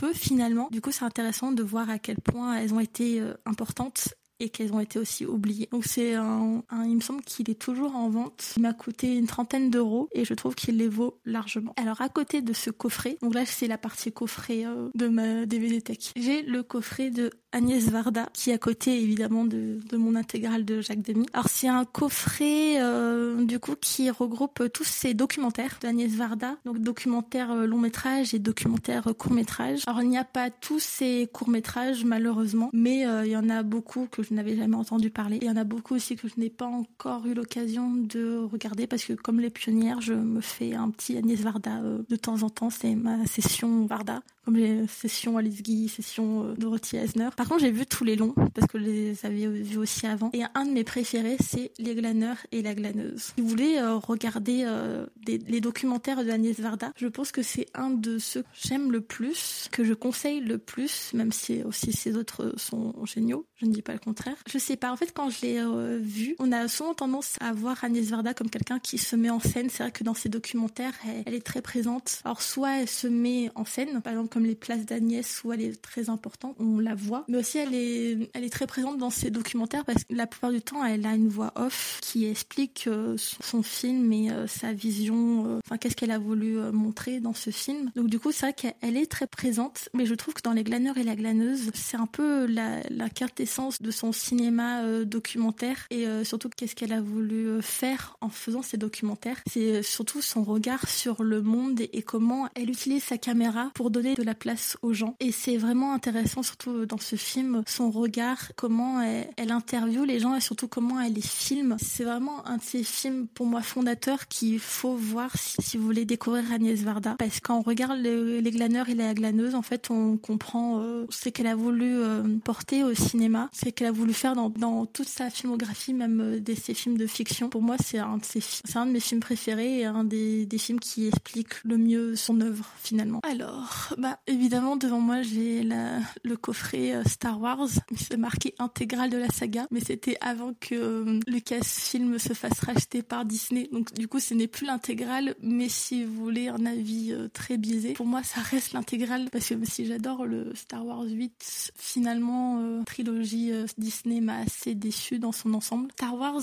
peu finalement. Du coup, c'est intéressant de voir à quel point elles ont été euh, importantes et qu'elles ont été aussi oubliées. Donc c'est un, il me semble qu'il est toujours en vente. Il m'a coûté une trentaine d'euros et je trouve qu'il les vaut largement. Alors à côté de ce coffret, donc là c'est la partie coffret euh, de ma DVD Tech. J'ai le coffret de Agnès Varda qui est à côté évidemment de, mon intégrale de Jacques Demy. Alors c'est un coffret euh, du coup qui regroupe tous ces documentaires d'Agnès Varda, donc documentaires euh, long métrage et documentaires court métrage. Alors il n'y a pas tous ces courts métrages malheureusement, mais il y en a beaucoup que je n'avais jamais entendu parler. il y en a beaucoup aussi que je n'ai pas encore eu l'occasion de regarder parce que comme les pionnières, je me fais un petit Agnès Varda euh, de temps en temps. C'est ma session Varda comme les sessions Alice Guy, sessions euh, Dorothy Eisner. Par contre, j'ai vu tous les longs parce que je les avais vus aussi avant. Et un de mes préférés, c'est Les glaneurs et la glaneuse. Si vous voulez euh, regarder euh, les documentaires de Varda, je pense que c'est un de ceux que j'aime le plus, que je conseille le plus, même si aussi ces autres sont géniaux. Je ne dis pas le contraire. Je sais pas. En fait, quand je l'ai vu, on a souvent tendance à voir Agnès Varda comme quelqu'un qui se met en scène. C'est vrai que dans ses documentaires, elle, est très présente. Alors, soit elle se met en scène, par exemple comme les places d'Agnès où elle est très importante, on la voit. Mais aussi elle est, elle est très présente dans ses documentaires parce que la plupart du temps elle a une voix off qui explique euh, son film et euh, sa vision, euh, enfin qu'est-ce qu'elle a voulu montrer dans ce film. Donc du coup c'est vrai qu'elle est très présente, mais je trouve que dans Les glaneurs et la glaneuse, c'est un peu la, la quintessence de son cinéma documentaire et surtout qu'est-ce qu'elle a voulu faire en faisant ces documentaires. C'est surtout son regard sur le monde et comment elle utilise sa caméra pour donner la place aux gens. Et c'est vraiment intéressant, surtout dans ce film, son regard, comment elle, interviewe les gens et surtout comment elle les filme. C'est vraiment un de ces films, pour moi, fondateurs qu'il faut voir si, vous voulez découvrir Agnès Varda. Parce qu'on regarde les, glaneurs et les glaneuses, en fait, on comprend euh, ce qu'elle a voulu euh, porter au cinéma, ce qu'elle a voulu faire dans, dans, toute sa filmographie, même euh, de ses films de fiction. Pour moi, c'est un de ses, c'est un de mes films préférés et un des, des films qui explique le mieux son œuvre, finalement. Alors, bah, évidemment, devant moi, j'ai le coffret euh, Star Wars. C'est marqué intégral de la saga, mais c'était avant que euh, Lucasfilm se fasse racheter par Disney. Donc, du coup, ce n'est plus l'intégrale, mais si vous voulez un avis euh, très biaisé, pour moi, ça reste l'intégrale parce que si j'adore le Star Wars 8, finalement, trilogie Disney m'a assez déçu dans son ensemble. Star Wars,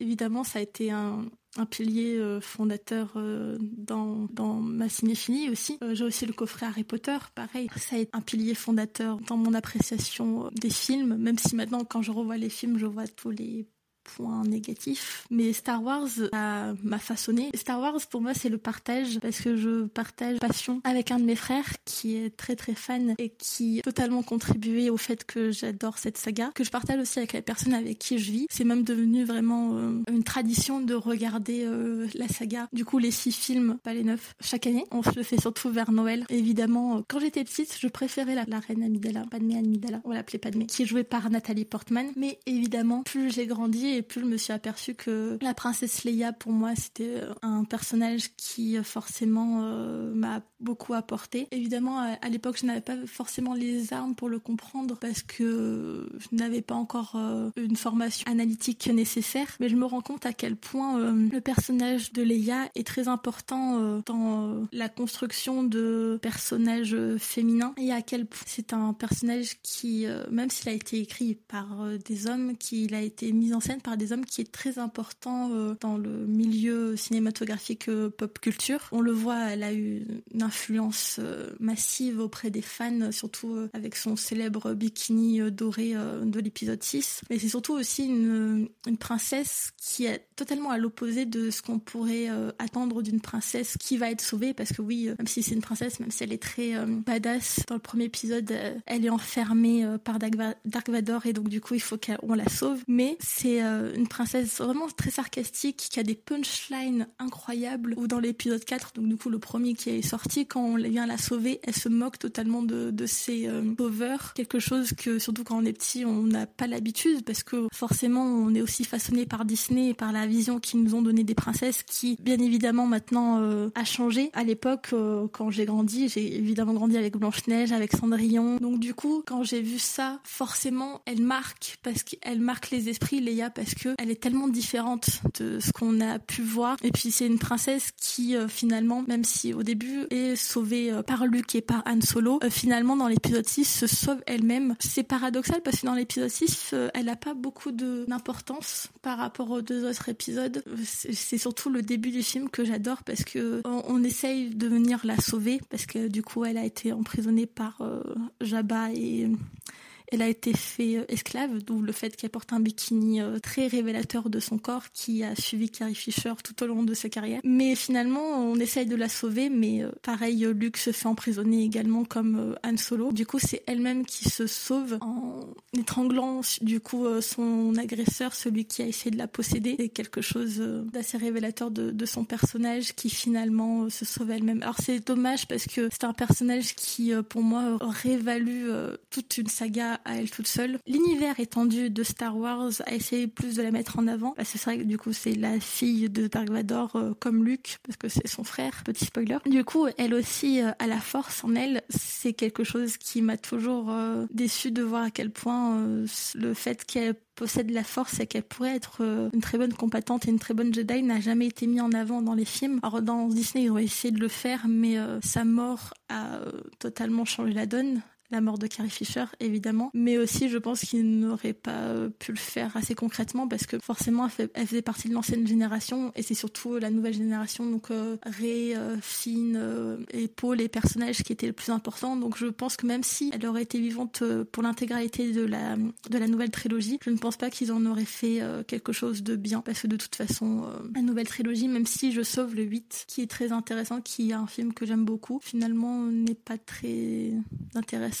évidemment, ça a été un, un pilier euh, fondateur euh, dans, dans ma cinéphilie aussi. Euh, j'ai aussi le coffret Harry Potter, pareil. Ça a été un pilier fondateur dans mon appréciation des films, même si maintenant quand je revois les films, je vois tous les point négatif. Mais Star Wars m'a façonné. Star Wars, pour moi, c'est le partage parce que je partage passion avec un de mes frères qui est très très fan et qui a totalement contribué au fait que j'adore cette saga, que je partage aussi avec les personnes avec qui je vis. C'est même devenu vraiment euh, une tradition de regarder euh, la saga. Du coup, les six films, pas les neuf, chaque année. On se le fait surtout vers Noël. évidemment, euh, quand j'étais petite, je préférais la, reine Amidala, Padmé Amidala, on l'appelait Padmé, qui est jouée par Nathalie Portman. Mais évidemment, plus j'ai grandi et plus je me suis aperçue que la princesse Leia, pour moi, c'était un personnage qui forcément m'a beaucoup apporté. Évidemment, à l'époque, je n'avais pas forcément les armes pour le comprendre parce que je n'avais pas encore une formation analytique nécessaire, mais je me rends compte à quel point le personnage de Leia est très important dans la construction de personnages féminins et à quel point c'est un personnage qui, euh, même s'il a été écrit par euh, des hommes, qu'il a été mis en scène par des hommes, qui est très important euh, dans le milieu cinématographique pop culture. On le voit, elle a eu une influence massive auprès des fans, surtout avec son célèbre bikini doré de l'épisode 6. Mais c'est surtout aussi une, une, princesse qui est totalement à l'opposé de ce qu'on pourrait attendre d'une princesse qui va être sauvée, parce que oui, même si c'est une princesse, même si elle est très badass, dans le premier épisode, elle est enfermée euh, par Dark Vador et donc du coup il faut qu'on la sauve. Mais c'est euh, une princesse vraiment très sarcastique qui a des punchlines incroyables. Ou dans l'épisode 4, donc du coup le premier qui est sorti, quand on vient la sauver, elle se moque totalement de, de ses euh. Quelque chose que surtout quand on est petit on n'a pas l'habitude parce que forcément on est aussi façonné par Disney et par la vision qu'ils nous ont donné des princesses qui bien évidemment maintenant a changé. À l'époque quand j'ai grandi, j'ai évidemment grandi avec Blanche-Neige, avec Cendrillon. Donc du coup quand j'ai vu ça, forcément, elle marque parce qu'elle marque les esprits, parce que elle est tellement différente de ce qu'on a pu voir. Et puis c'est une princesse qui euh, finalement, même si au début est sauvée euh, par Luke et par Han Solo, euh, finalement dans l'épisode 6 se sauve elle-même. C'est paradoxal parce que dans l'épisode 6, elle n'a pas beaucoup d'importance par rapport aux deux autres épisodes. C'est surtout le début du film que j'adore parce que on, on, essaye de venir la sauver parce que du coup elle a été emprisonnée par Jabba et elle a été fait euh, esclave, d'où le fait qu'elle porte un bikini euh, très révélateur de son corps qui a suivi Carrie Fisher tout au long de sa carrière. Mais finalement, on essaye de la sauver, mais euh, pareil, Luke se fait emprisonner également comme Han Solo. Du coup, c'est elle-même qui se sauve en étranglant du coup son agresseur, celui qui a essayé de la posséder. C'est quelque chose d'assez révélateur de, son personnage qui finalement se sauve elle-même. Alors c'est dommage parce que c'est un personnage qui, pour moi, valu toute une saga à elle toute seule. L'univers étendu de Star Wars a essayé plus de la mettre en avant. Parce que c'est vrai que du coup c'est la fille de Dark Vador euh, comme Luke, parce que c'est son frère, petit spoiler. Du coup, elle aussi euh, a la force en elle. C'est quelque chose qui m'a toujours euh, déçu de voir à quel point le fait qu'elle possède la force et qu'elle pourrait être une très bonne combattante et une très bonne Jedi n'a jamais été mis en avant dans les films. Alors dans Disney, ils ont essayé de le faire, mais sa mort a totalement changé la donne la mort de Carrie Fisher, évidemment, mais aussi je pense qu'il n'aurait pas euh, pu le faire assez concrètement parce que forcément elle, faisait partie de l'ancienne génération et c'est surtout la nouvelle génération, donc euh, Ray, euh, Finn et Paul, les personnages qui étaient les plus importants. Donc je pense que même si elle aurait été vivante pour l'intégralité de la, de la nouvelle trilogie, je ne pense pas qu'ils en auraient fait quelque chose de bien. Parce que de toute façon, la nouvelle trilogie, même si je sauve le 8, qui est très intéressant, qui est un film que j'aime beaucoup, finalement n'est pas très intéressant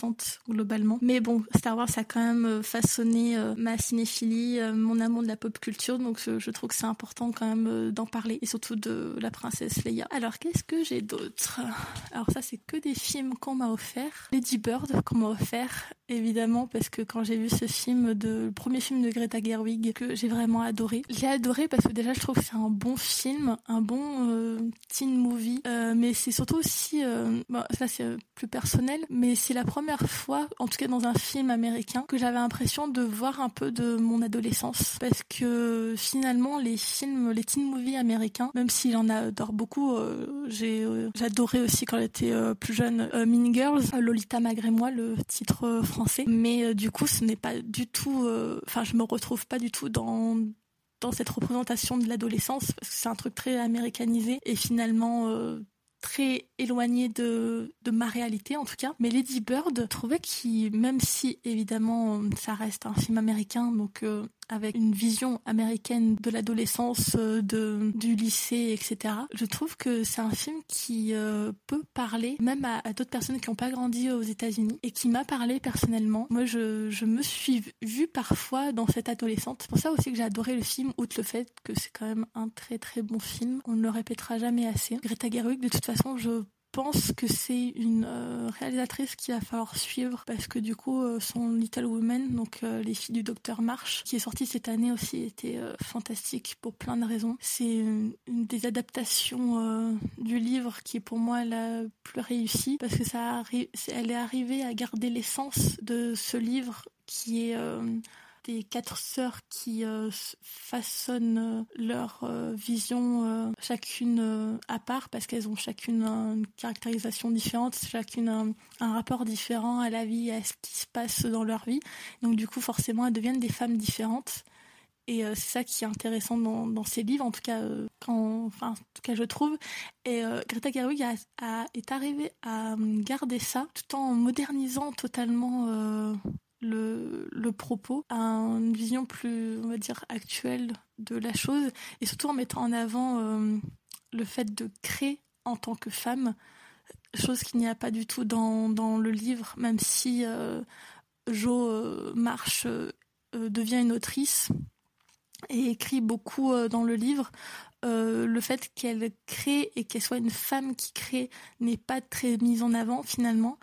globalement. Mais bon, Star Wars a quand même euh, façonné euh, ma cinéphilie, euh, mon amour de la pop culture, donc je, trouve que c'est important quand même d'en parler, et surtout de la princesse Leia. Alors qu'est-ce que j'ai d'autre? Alors ça c'est que des films qu'on m'a offert. Lady Bird qu'on m'a offert, évidemment, parce que quand j'ai vu ce film, de, le premier film de Greta Gerwig, que j'ai vraiment adoré. J'ai adoré parce que déjà je trouve que c'est un bon film, un bon teen movie, mais c'est surtout aussi, bon, ça c'est plus personnel, mais c'est la première fois, en tout cas dans un film américain, que j'avais l'impression de voir un peu de mon adolescence. Parce que finalement, les films, les teen movies américains, même si j'en adore beaucoup, euh, j'ai euh, j'adorais aussi quand j'étais euh, plus jeune Mean Girls, Lolita malgré moi, le titre français. Mais du coup, ce n'est pas du tout, enfin, je me retrouve pas du tout dans dans cette représentation de l'adolescence parce que c'est un truc très américanisé et finalement très éloigné de, de ma réalité en tout cas. Mais Lady Bird, trouvait qu'il, même si évidemment ça reste un film américain, donc euh, avec une vision américaine de l'adolescence, euh, du lycée, etc. Je trouve que c'est un film qui euh, peut parler même à, d'autres personnes qui n'ont pas grandi aux États-Unis et qui m'a parlé personnellement. Moi, je, je me suis vue parfois dans cette adolescente. C'est pour ça aussi que j'ai adoré le film, outre le fait que c'est quand même un très très bon film. On ne le répétera jamais assez. Greta Gerwig, de toute façon, je pense que c'est une euh, réalisatrice qui va falloir suivre parce que du coup euh, son Little Women, donc euh, les filles du docteur March, qui est sorti cette année aussi, était fantastique pour plein de raisons. C'est une, des adaptations du livre qui est pour moi la plus réussie parce que ça elle est arrivée à garder l'essence de ce livre qui est des quatre sœurs qui euh, façonnent euh, leur euh, vision chacune à part parce qu'elles ont chacune une caractérisation différente, chacune un, rapport différent à la vie, à ce qui se passe dans leur vie. Donc du coup forcément elles deviennent des femmes différentes. Et c'est ça qui est intéressant dans, ces livres, en tout cas, quand, enfin, en tout cas, je trouve. Et Greta Gerwig est arrivée à garder ça, tout en modernisant totalement le, propos à une vision plus, on va dire, actuelle de la chose, et surtout en mettant en avant euh, le fait de créer en tant que femme, chose qu'il n'y a pas du tout dans, le livre, même si euh, Jo euh, Marche devient une autrice et écrit beaucoup dans le livre. le fait qu'elle crée et qu'elle soit une femme qui crée n'est pas très mise en avant finalement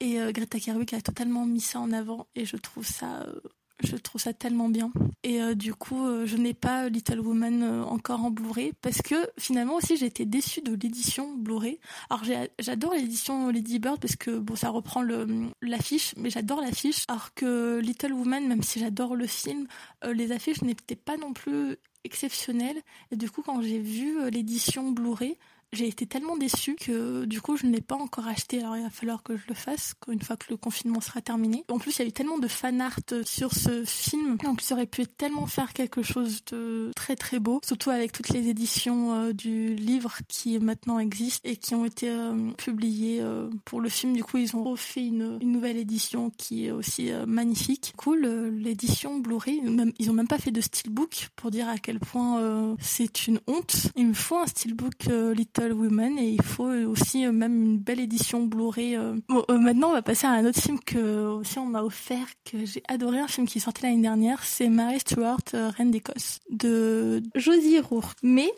et euh, Greta Gerwig a totalement mis ça en avant et je trouve ça, euh, je trouve ça tellement bien. Et euh, du coup, je n'ai pas Little Woman encore en Blu-ray parce que finalement aussi j'ai été déçue de l'édition Blu-ray. Alors j'adore l'édition Lady Bird parce que bon, ça reprend l'affiche, mais j'adore l'affiche. Alors que Little Woman, même si j'adore le film, les affiches n'étaient pas non plus exceptionnelles. Et du coup, quand j'ai vu l'édition Blu-ray, j'ai été tellement déçue que du coup je ne l'ai pas encore acheté. Alors il va falloir que je le fasse une fois que le confinement sera terminé. En plus il y a eu tellement de fan art sur ce film, donc ça aurait pu tellement faire quelque chose de très très beau, surtout avec toutes les éditions euh, du livre qui maintenant existent et qui ont été euh, publiées euh, pour le film. Du coup ils ont refait une, une nouvelle édition qui est aussi magnifique. Cool, l'édition Blu-ray, ils ont même pas fait de steelbook pour dire à quel point c'est une honte. Il me faut un steelbook littéraire Women et il faut aussi euh, même une belle édition Blu-ray. Euh. Euh, maintenant, on va passer à un autre film que aussi on m'a offert, que j'ai adoré, un film qui est sorti l'année dernière, c'est Mary Stuart, Reine d'Écosse, de Josie Rourke. Mais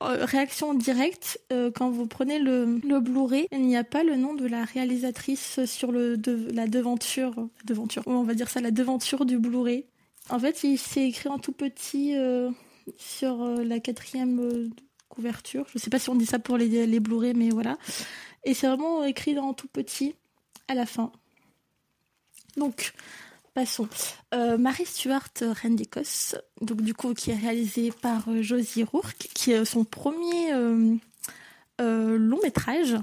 réaction directe, quand vous prenez le, le Blu-ray, il n'y a pas le nom de la réalisatrice sur le de, la devanture, devanture, on va dire ça, la devanture du Blu-ray. En fait, il s'est écrit en tout petit sur la quatrième couverture. Je sais pas si on dit ça pour les, les Blu-ray, mais voilà. Et c'est vraiment écrit dans tout petit à la fin. Donc, passons. Euh, Marie Stuart, Reine d'Écosse, donc du coup, qui est réalisé par euh, Josie Rourke, qui est son premier euh, long métrage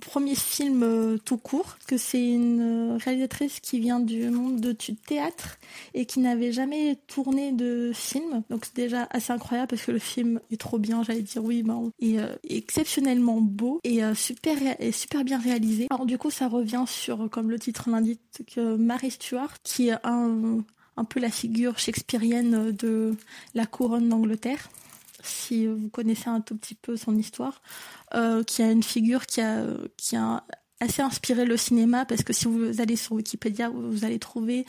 premier film euh, tout court, que c'est une euh, réalisatrice qui vient du monde de théâtre et qui n'avait jamais tourné de film. Donc c'est déjà assez incroyable parce que le film est trop bien, j'allais dire oui, ben, et euh, exceptionnellement beau et super super bien réalisé. Alors du coup ça revient sur, comme le titre l'indique, que Mary Stuart, qui est un, un peu la figure shakespearienne de la couronne d'Angleterre si vous connaissez un tout petit peu son histoire, euh, qui a une figure qui a, qui a assez inspiré le cinéma parce que si vous allez sur Wikipédia, vous allez trouver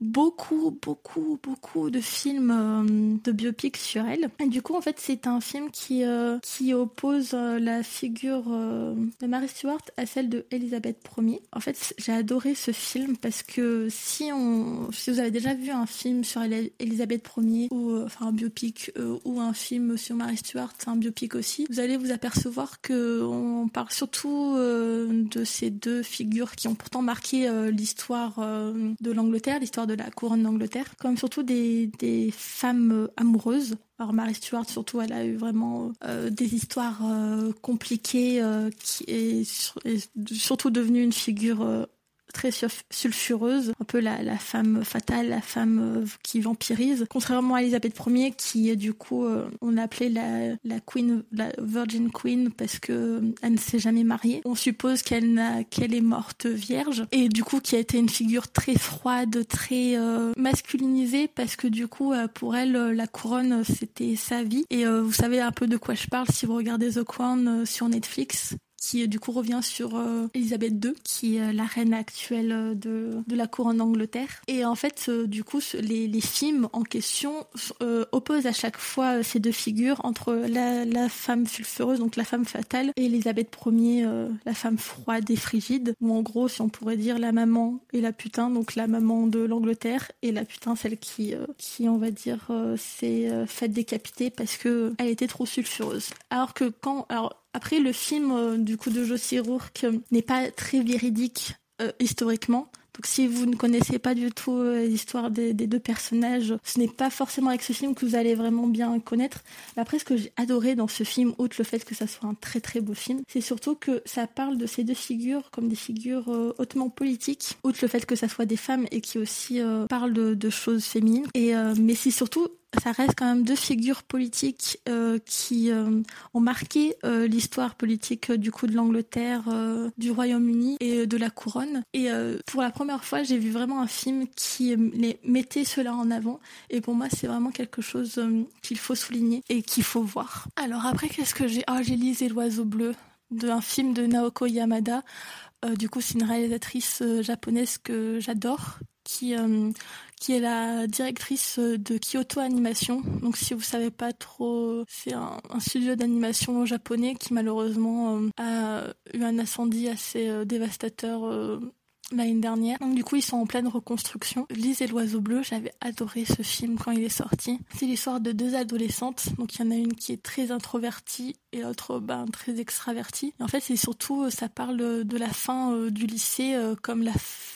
beaucoup, beaucoup, beaucoup de films euh, de biopics sur elle. Du coup, en fait, c'est un film qui, euh, qui oppose euh, la figure de Mary Stuart à celle de Elisabeth Ier. En fait, j'ai adoré ce film parce que si on, si vous avez déjà vu un film sur Elisabeth Ier ou enfin un biopic ou un film sur Mary Stuart, un biopic aussi, vous allez vous apercevoir que on parle surtout de ces deux figures qui ont pourtant marqué euh, l'histoire euh, de l'Angleterre, l'histoire de la couronne d'Angleterre, comme surtout des, femmes euh, amoureuses. Alors Mary Stuart surtout, elle a eu vraiment des histoires compliquées qui est, est, surtout devenue une figure très sulfureuse, un peu la, la, femme fatale, la femme euh, qui vampirise. Contrairement à Elisabeth Ier, qui du coup euh, on appelait la, la Queen, la Virgin Queen parce que euh, elle ne s'est jamais mariée. On suppose qu'elle n'a qu'elle est morte vierge et du coup qui a été une figure très froide, très masculinisée parce que du coup pour elle la couronne c'était sa vie. Et vous savez un peu de quoi je parle si vous regardez The Crown sur Netflix qui du coup revient sur Elisabeth II, qui est la reine actuelle de, de la couronne d'Angleterre. Et en fait, du coup, les, les films en question opposent à chaque fois ces deux figures entre la, la femme sulfureuse, donc la femme fatale, et Elisabeth Ier, la femme froide et frigide, ou en gros, si on pourrait dire la maman et la putain, donc la maman de l'Angleterre et la putain, celle qui, qui on va dire, s'est faite décapiter parce que elle était trop sulfureuse. Alors que quand, après le film euh, du coup de Josie Rourke n'est pas très véridique euh, historiquement. Donc si vous ne connaissez pas du tout euh, l'histoire des, deux personnages, ce n'est pas forcément avec ce film que vous allez vraiment bien connaître. après, ce que j'ai adoré dans ce film, outre le fait que ça soit un très très beau film, c'est surtout que ça parle de ces deux figures comme des figures hautement politiques, outre le fait que ça soit des femmes et qui aussi parlent de, de, choses féminines. Et mais c'est surtout ça reste quand même deux figures politiques euh, qui euh, ont marqué euh, l'histoire politique du coup de l'Angleterre, du Royaume-Uni et de la couronne. Et pour la première fois, j'ai vu vraiment un film qui les mettait cela en avant. Et pour moi, c'est vraiment quelque chose qu'il faut souligner et qu'il faut voir. Alors après, qu'est-ce que j'ai? Ah, j'ai lisé l'oiseau bleu d'un film de Naoko Yamada. du coup, c'est une réalisatrice japonaise que j'adore, qui, euh, qui est la directrice de Kyoto Animation. Donc si vous savez pas trop, c'est un, studio d'animation japonais qui malheureusement euh, a eu un incendie assez euh, dévastateur l'année dernière. Donc du coup, ils sont en pleine reconstruction. Lise et l'oiseau bleu, j'avais adoré ce film quand il est sorti. C'est l'histoire de deux adolescentes. Donc il y en a une qui est très introvertie et l'autre ben, très extravertie. Et en fait, c'est surtout, ça parle de la fin du lycée comme la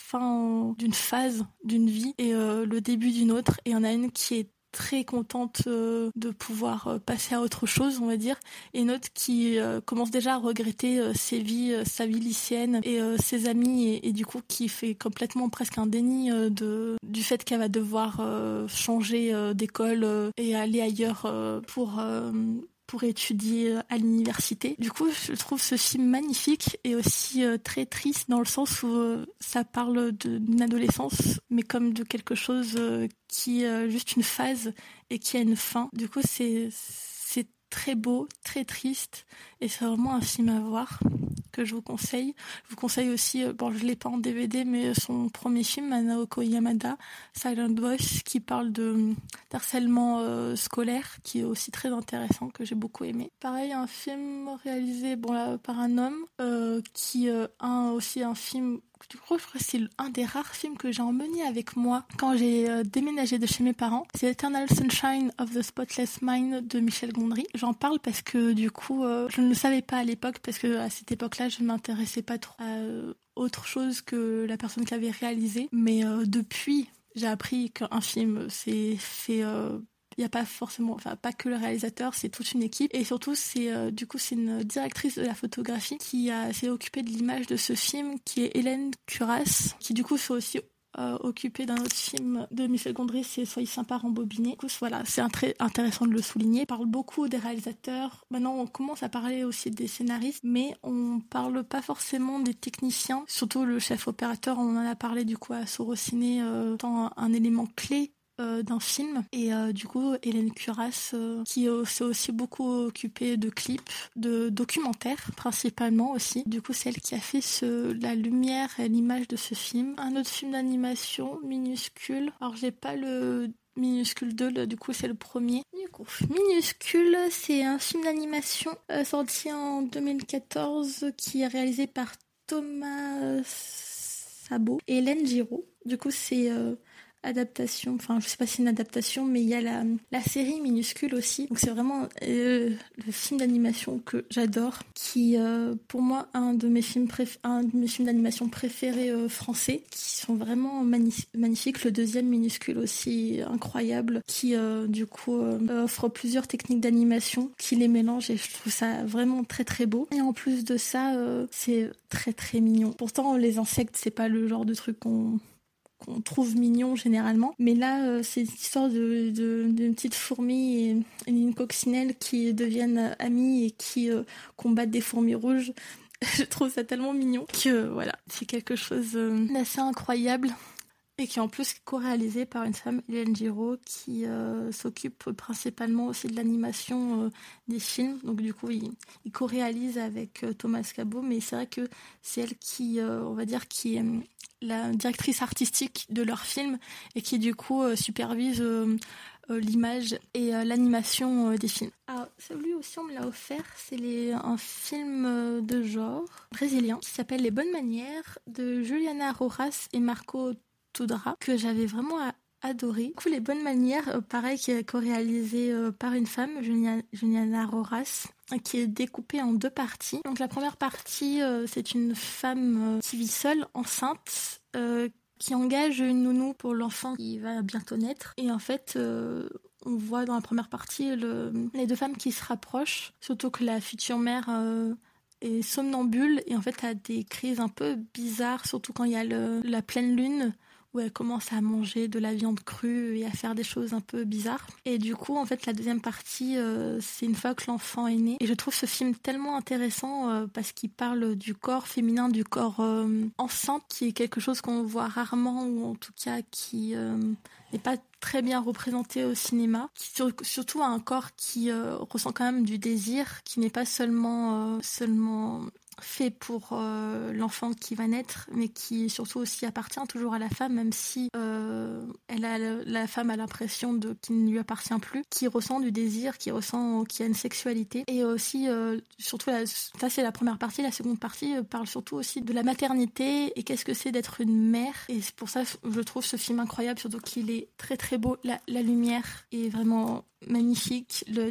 fin d'une phase d'une vie et euh, le début d'une autre. Et il y en a une qui est très contente euh, de pouvoir euh, passer à autre chose, on va dire, et une autre qui commence déjà à regretter ses vies, sa vie lycéenne et ses amis, et, du coup qui fait complètement presque un déni de du fait qu'elle va devoir changer d'école et aller ailleurs pour pour étudier euh, à l'université. Du coup, je trouve ce film magnifique et aussi euh, très triste dans le sens où euh, ça parle d'une adolescence, mais comme de quelque chose qui est juste une phase et qui a une fin. Du coup, c'est très beau, très triste, et c'est vraiment un film à voir que je vous conseille. Je vous conseille aussi, euh, bon, je l'ai pas en DVD, mais son premier film, Anaoko Yamada, Silent Voice, qui parle de harcèlement euh, scolaire, qui est aussi très intéressant, que j'ai beaucoup aimé. Pareil, un film réalisé bon, par un homme, euh, qui a aussi un film je crois que c'est un des rares films que j'ai emmené avec moi quand j'ai euh, déménagé de chez mes parents. C'est Eternal Sunshine of the Spotless Mind de Michel Gondry. J'en parle parce que du coup, euh, je ne le savais pas à l'époque parce que à cette époque-là, je ne m'intéressais pas trop à euh, autre chose que la personne qui avait réalisé. Mais depuis, j'ai appris qu'un film fait il n'y a pas forcément, enfin pas que le réalisateur, c'est toute une équipe. Et surtout, c'est euh, du coup c'est une directrice de la photographie qui s'est occupée de l'image de ce film, qui est Hélène Curas, qui du coup s'est aussi euh, occupée d'un autre film de Michel Gondry, c'est Soyez sympa rembobiné. Du voilà, c'est très intéressant de le souligner. On parle beaucoup des réalisateurs. Maintenant, on commence à parler aussi des scénaristes, mais on parle pas forcément des techniciens. Surtout le chef opérateur, on en a parlé du coup à Sorociné, euh, tant un élément clé euh, d'un film. Et euh, du coup, Hélène Curas, euh, qui s'est aussi beaucoup occupée de clips, de documentaires principalement aussi. Du coup, celle qui a fait ce, la lumière et l'image de ce film. Un autre film d'animation, minuscule. Alors, j'ai pas le Minuscule 2, du coup c'est le premier. Du coup, Minuscule, c'est un film d'animation sorti en 2014 qui est réalisé par Thomas Sabot et Hélène Giraud. Du coup, c'est adaptation, enfin je sais pas si c'est une adaptation, mais il y a la, la série minuscule aussi. Donc c'est vraiment euh, le film d'animation que j'adore, qui euh, pour moi un de mes films un de mes films d'animation préférés euh, français, qui sont vraiment magnifiques. Le deuxième minuscule aussi incroyable, qui du coup offre plusieurs techniques d'animation, qui les mélange et je trouve ça vraiment très très beau. Et en plus de ça, c'est très très mignon. Pourtant les insectes c'est pas le genre de truc qu'on qu'on trouve mignon généralement. Mais là, euh, c'est l'histoire d'une de, petite fourmi et, une coccinelle qui deviennent amies et qui euh, combattent des fourmis rouges. Je trouve ça tellement mignon que voilà, c'est quelque chose euh, d'assez incroyable. Et qui est en plus co-réalisé par une femme, Hélène Giraud, qui euh, s'occupe principalement aussi de l'animation euh, des films. Donc du coup, il, co-réalise avec euh, Thomas Cabot, mais c'est vrai que c'est elle qui, on va dire, qui est la directrice artistique de leur film et qui du coup supervise l'image et l'animation des films. Alors, celui aussi, on me l'a offert, c'est un film de genre brésilien qui s'appelle Les Bonnes Manières de Juliana Rojas et Marco que j'avais vraiment adoré. Du coup, Les Bonnes Manières, euh, pareil, qui est co-réalisé euh, par une femme, Juliana Roras, qui est découpée en deux parties. Donc la première partie, euh, c'est une femme qui vit seule, enceinte, qui engage une nounou pour l'enfant qui va bientôt naître. Et en fait, on voit dans la première partie les deux femmes qui se rapprochent, surtout que la future mère est somnambule et en fait a des crises un peu bizarres, surtout quand il y a la pleine lune où elle commence à manger de la viande crue et à faire des choses un peu bizarres. Et du coup, en fait, la deuxième partie, euh, c'est une fois que l'enfant est né. Et je trouve ce film tellement intéressant euh, parce qu'il parle du corps féminin, du corps euh, enceinte, qui est quelque chose qu'on voit rarement ou en tout cas qui n'est pas très bien représenté au cinéma, surtout un corps qui ressent quand même du désir, qui n'est pas seulement seulement fait pour euh, l'enfant qui va naître, mais qui surtout aussi appartient toujours à la femme, même si euh, elle a la femme a l'impression de qu'il ne lui appartient plus, qui ressent du désir, qui ressent qui a une sexualité, et aussi euh, surtout ça c'est la première partie, la seconde partie parle surtout aussi de la maternité et qu'est-ce que c'est d'être une mère, et c'est pour ça je trouve ce film incroyable, surtout qu'il est très très beau, la, la lumière est vraiment magnifique, le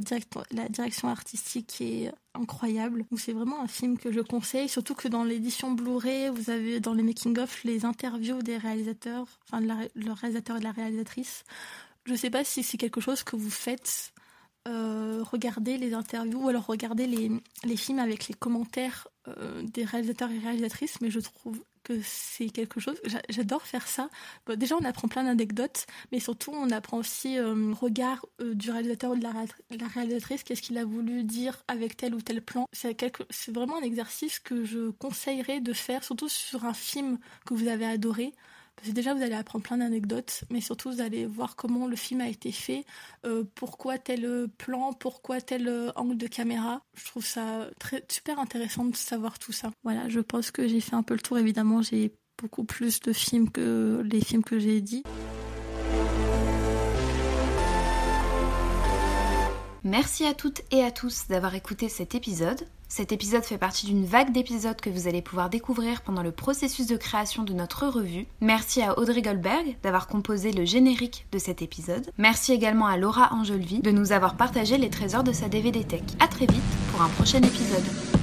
la direction artistique est incroyable. C'est vraiment un film que je conseille, surtout que dans l'édition Blu-ray, vous avez dans les making-of les interviews des réalisateurs, enfin le réalisateur et la réalisatrice. Je ne sais pas si c'est quelque chose que vous faites, euh, regarder les interviews ou alors regarder les, les films avec les commentaires euh, des réalisateurs et réalisatrices, mais je trouve c'est quelque chose. J'adore faire ça. déjà, on apprend plein d'anecdotes, mais surtout, on apprend aussi euh, regard euh, du réalisateur ou de la, réalisatrice, qu'est-ce qu'il a voulu dire avec tel ou tel plan. C'est vraiment un exercice que je conseillerais de faire, surtout sur un film que vous avez adoré. Parce que déjà, vous allez apprendre plein d'anecdotes, mais surtout, vous allez voir comment le film a été fait, euh, pourquoi tel plan, pourquoi tel angle de caméra. Je trouve ça très, super intéressant de savoir tout ça. Voilà, je pense que j'ai fait un peu le tour. Évidemment, j'ai beaucoup plus de films que les films que j'ai dit. Merci à toutes et à tous d'avoir écouté cet épisode. Cet épisode fait partie d'une vague d'épisodes que vous allez pouvoir découvrir pendant le processus de création de notre revue. Merci à Audrey Goldberg d'avoir composé le générique de cet épisode. Merci également à Laura Angelvi de nous avoir partagé les trésors de sa DVD Tech. A très vite pour un prochain épisode.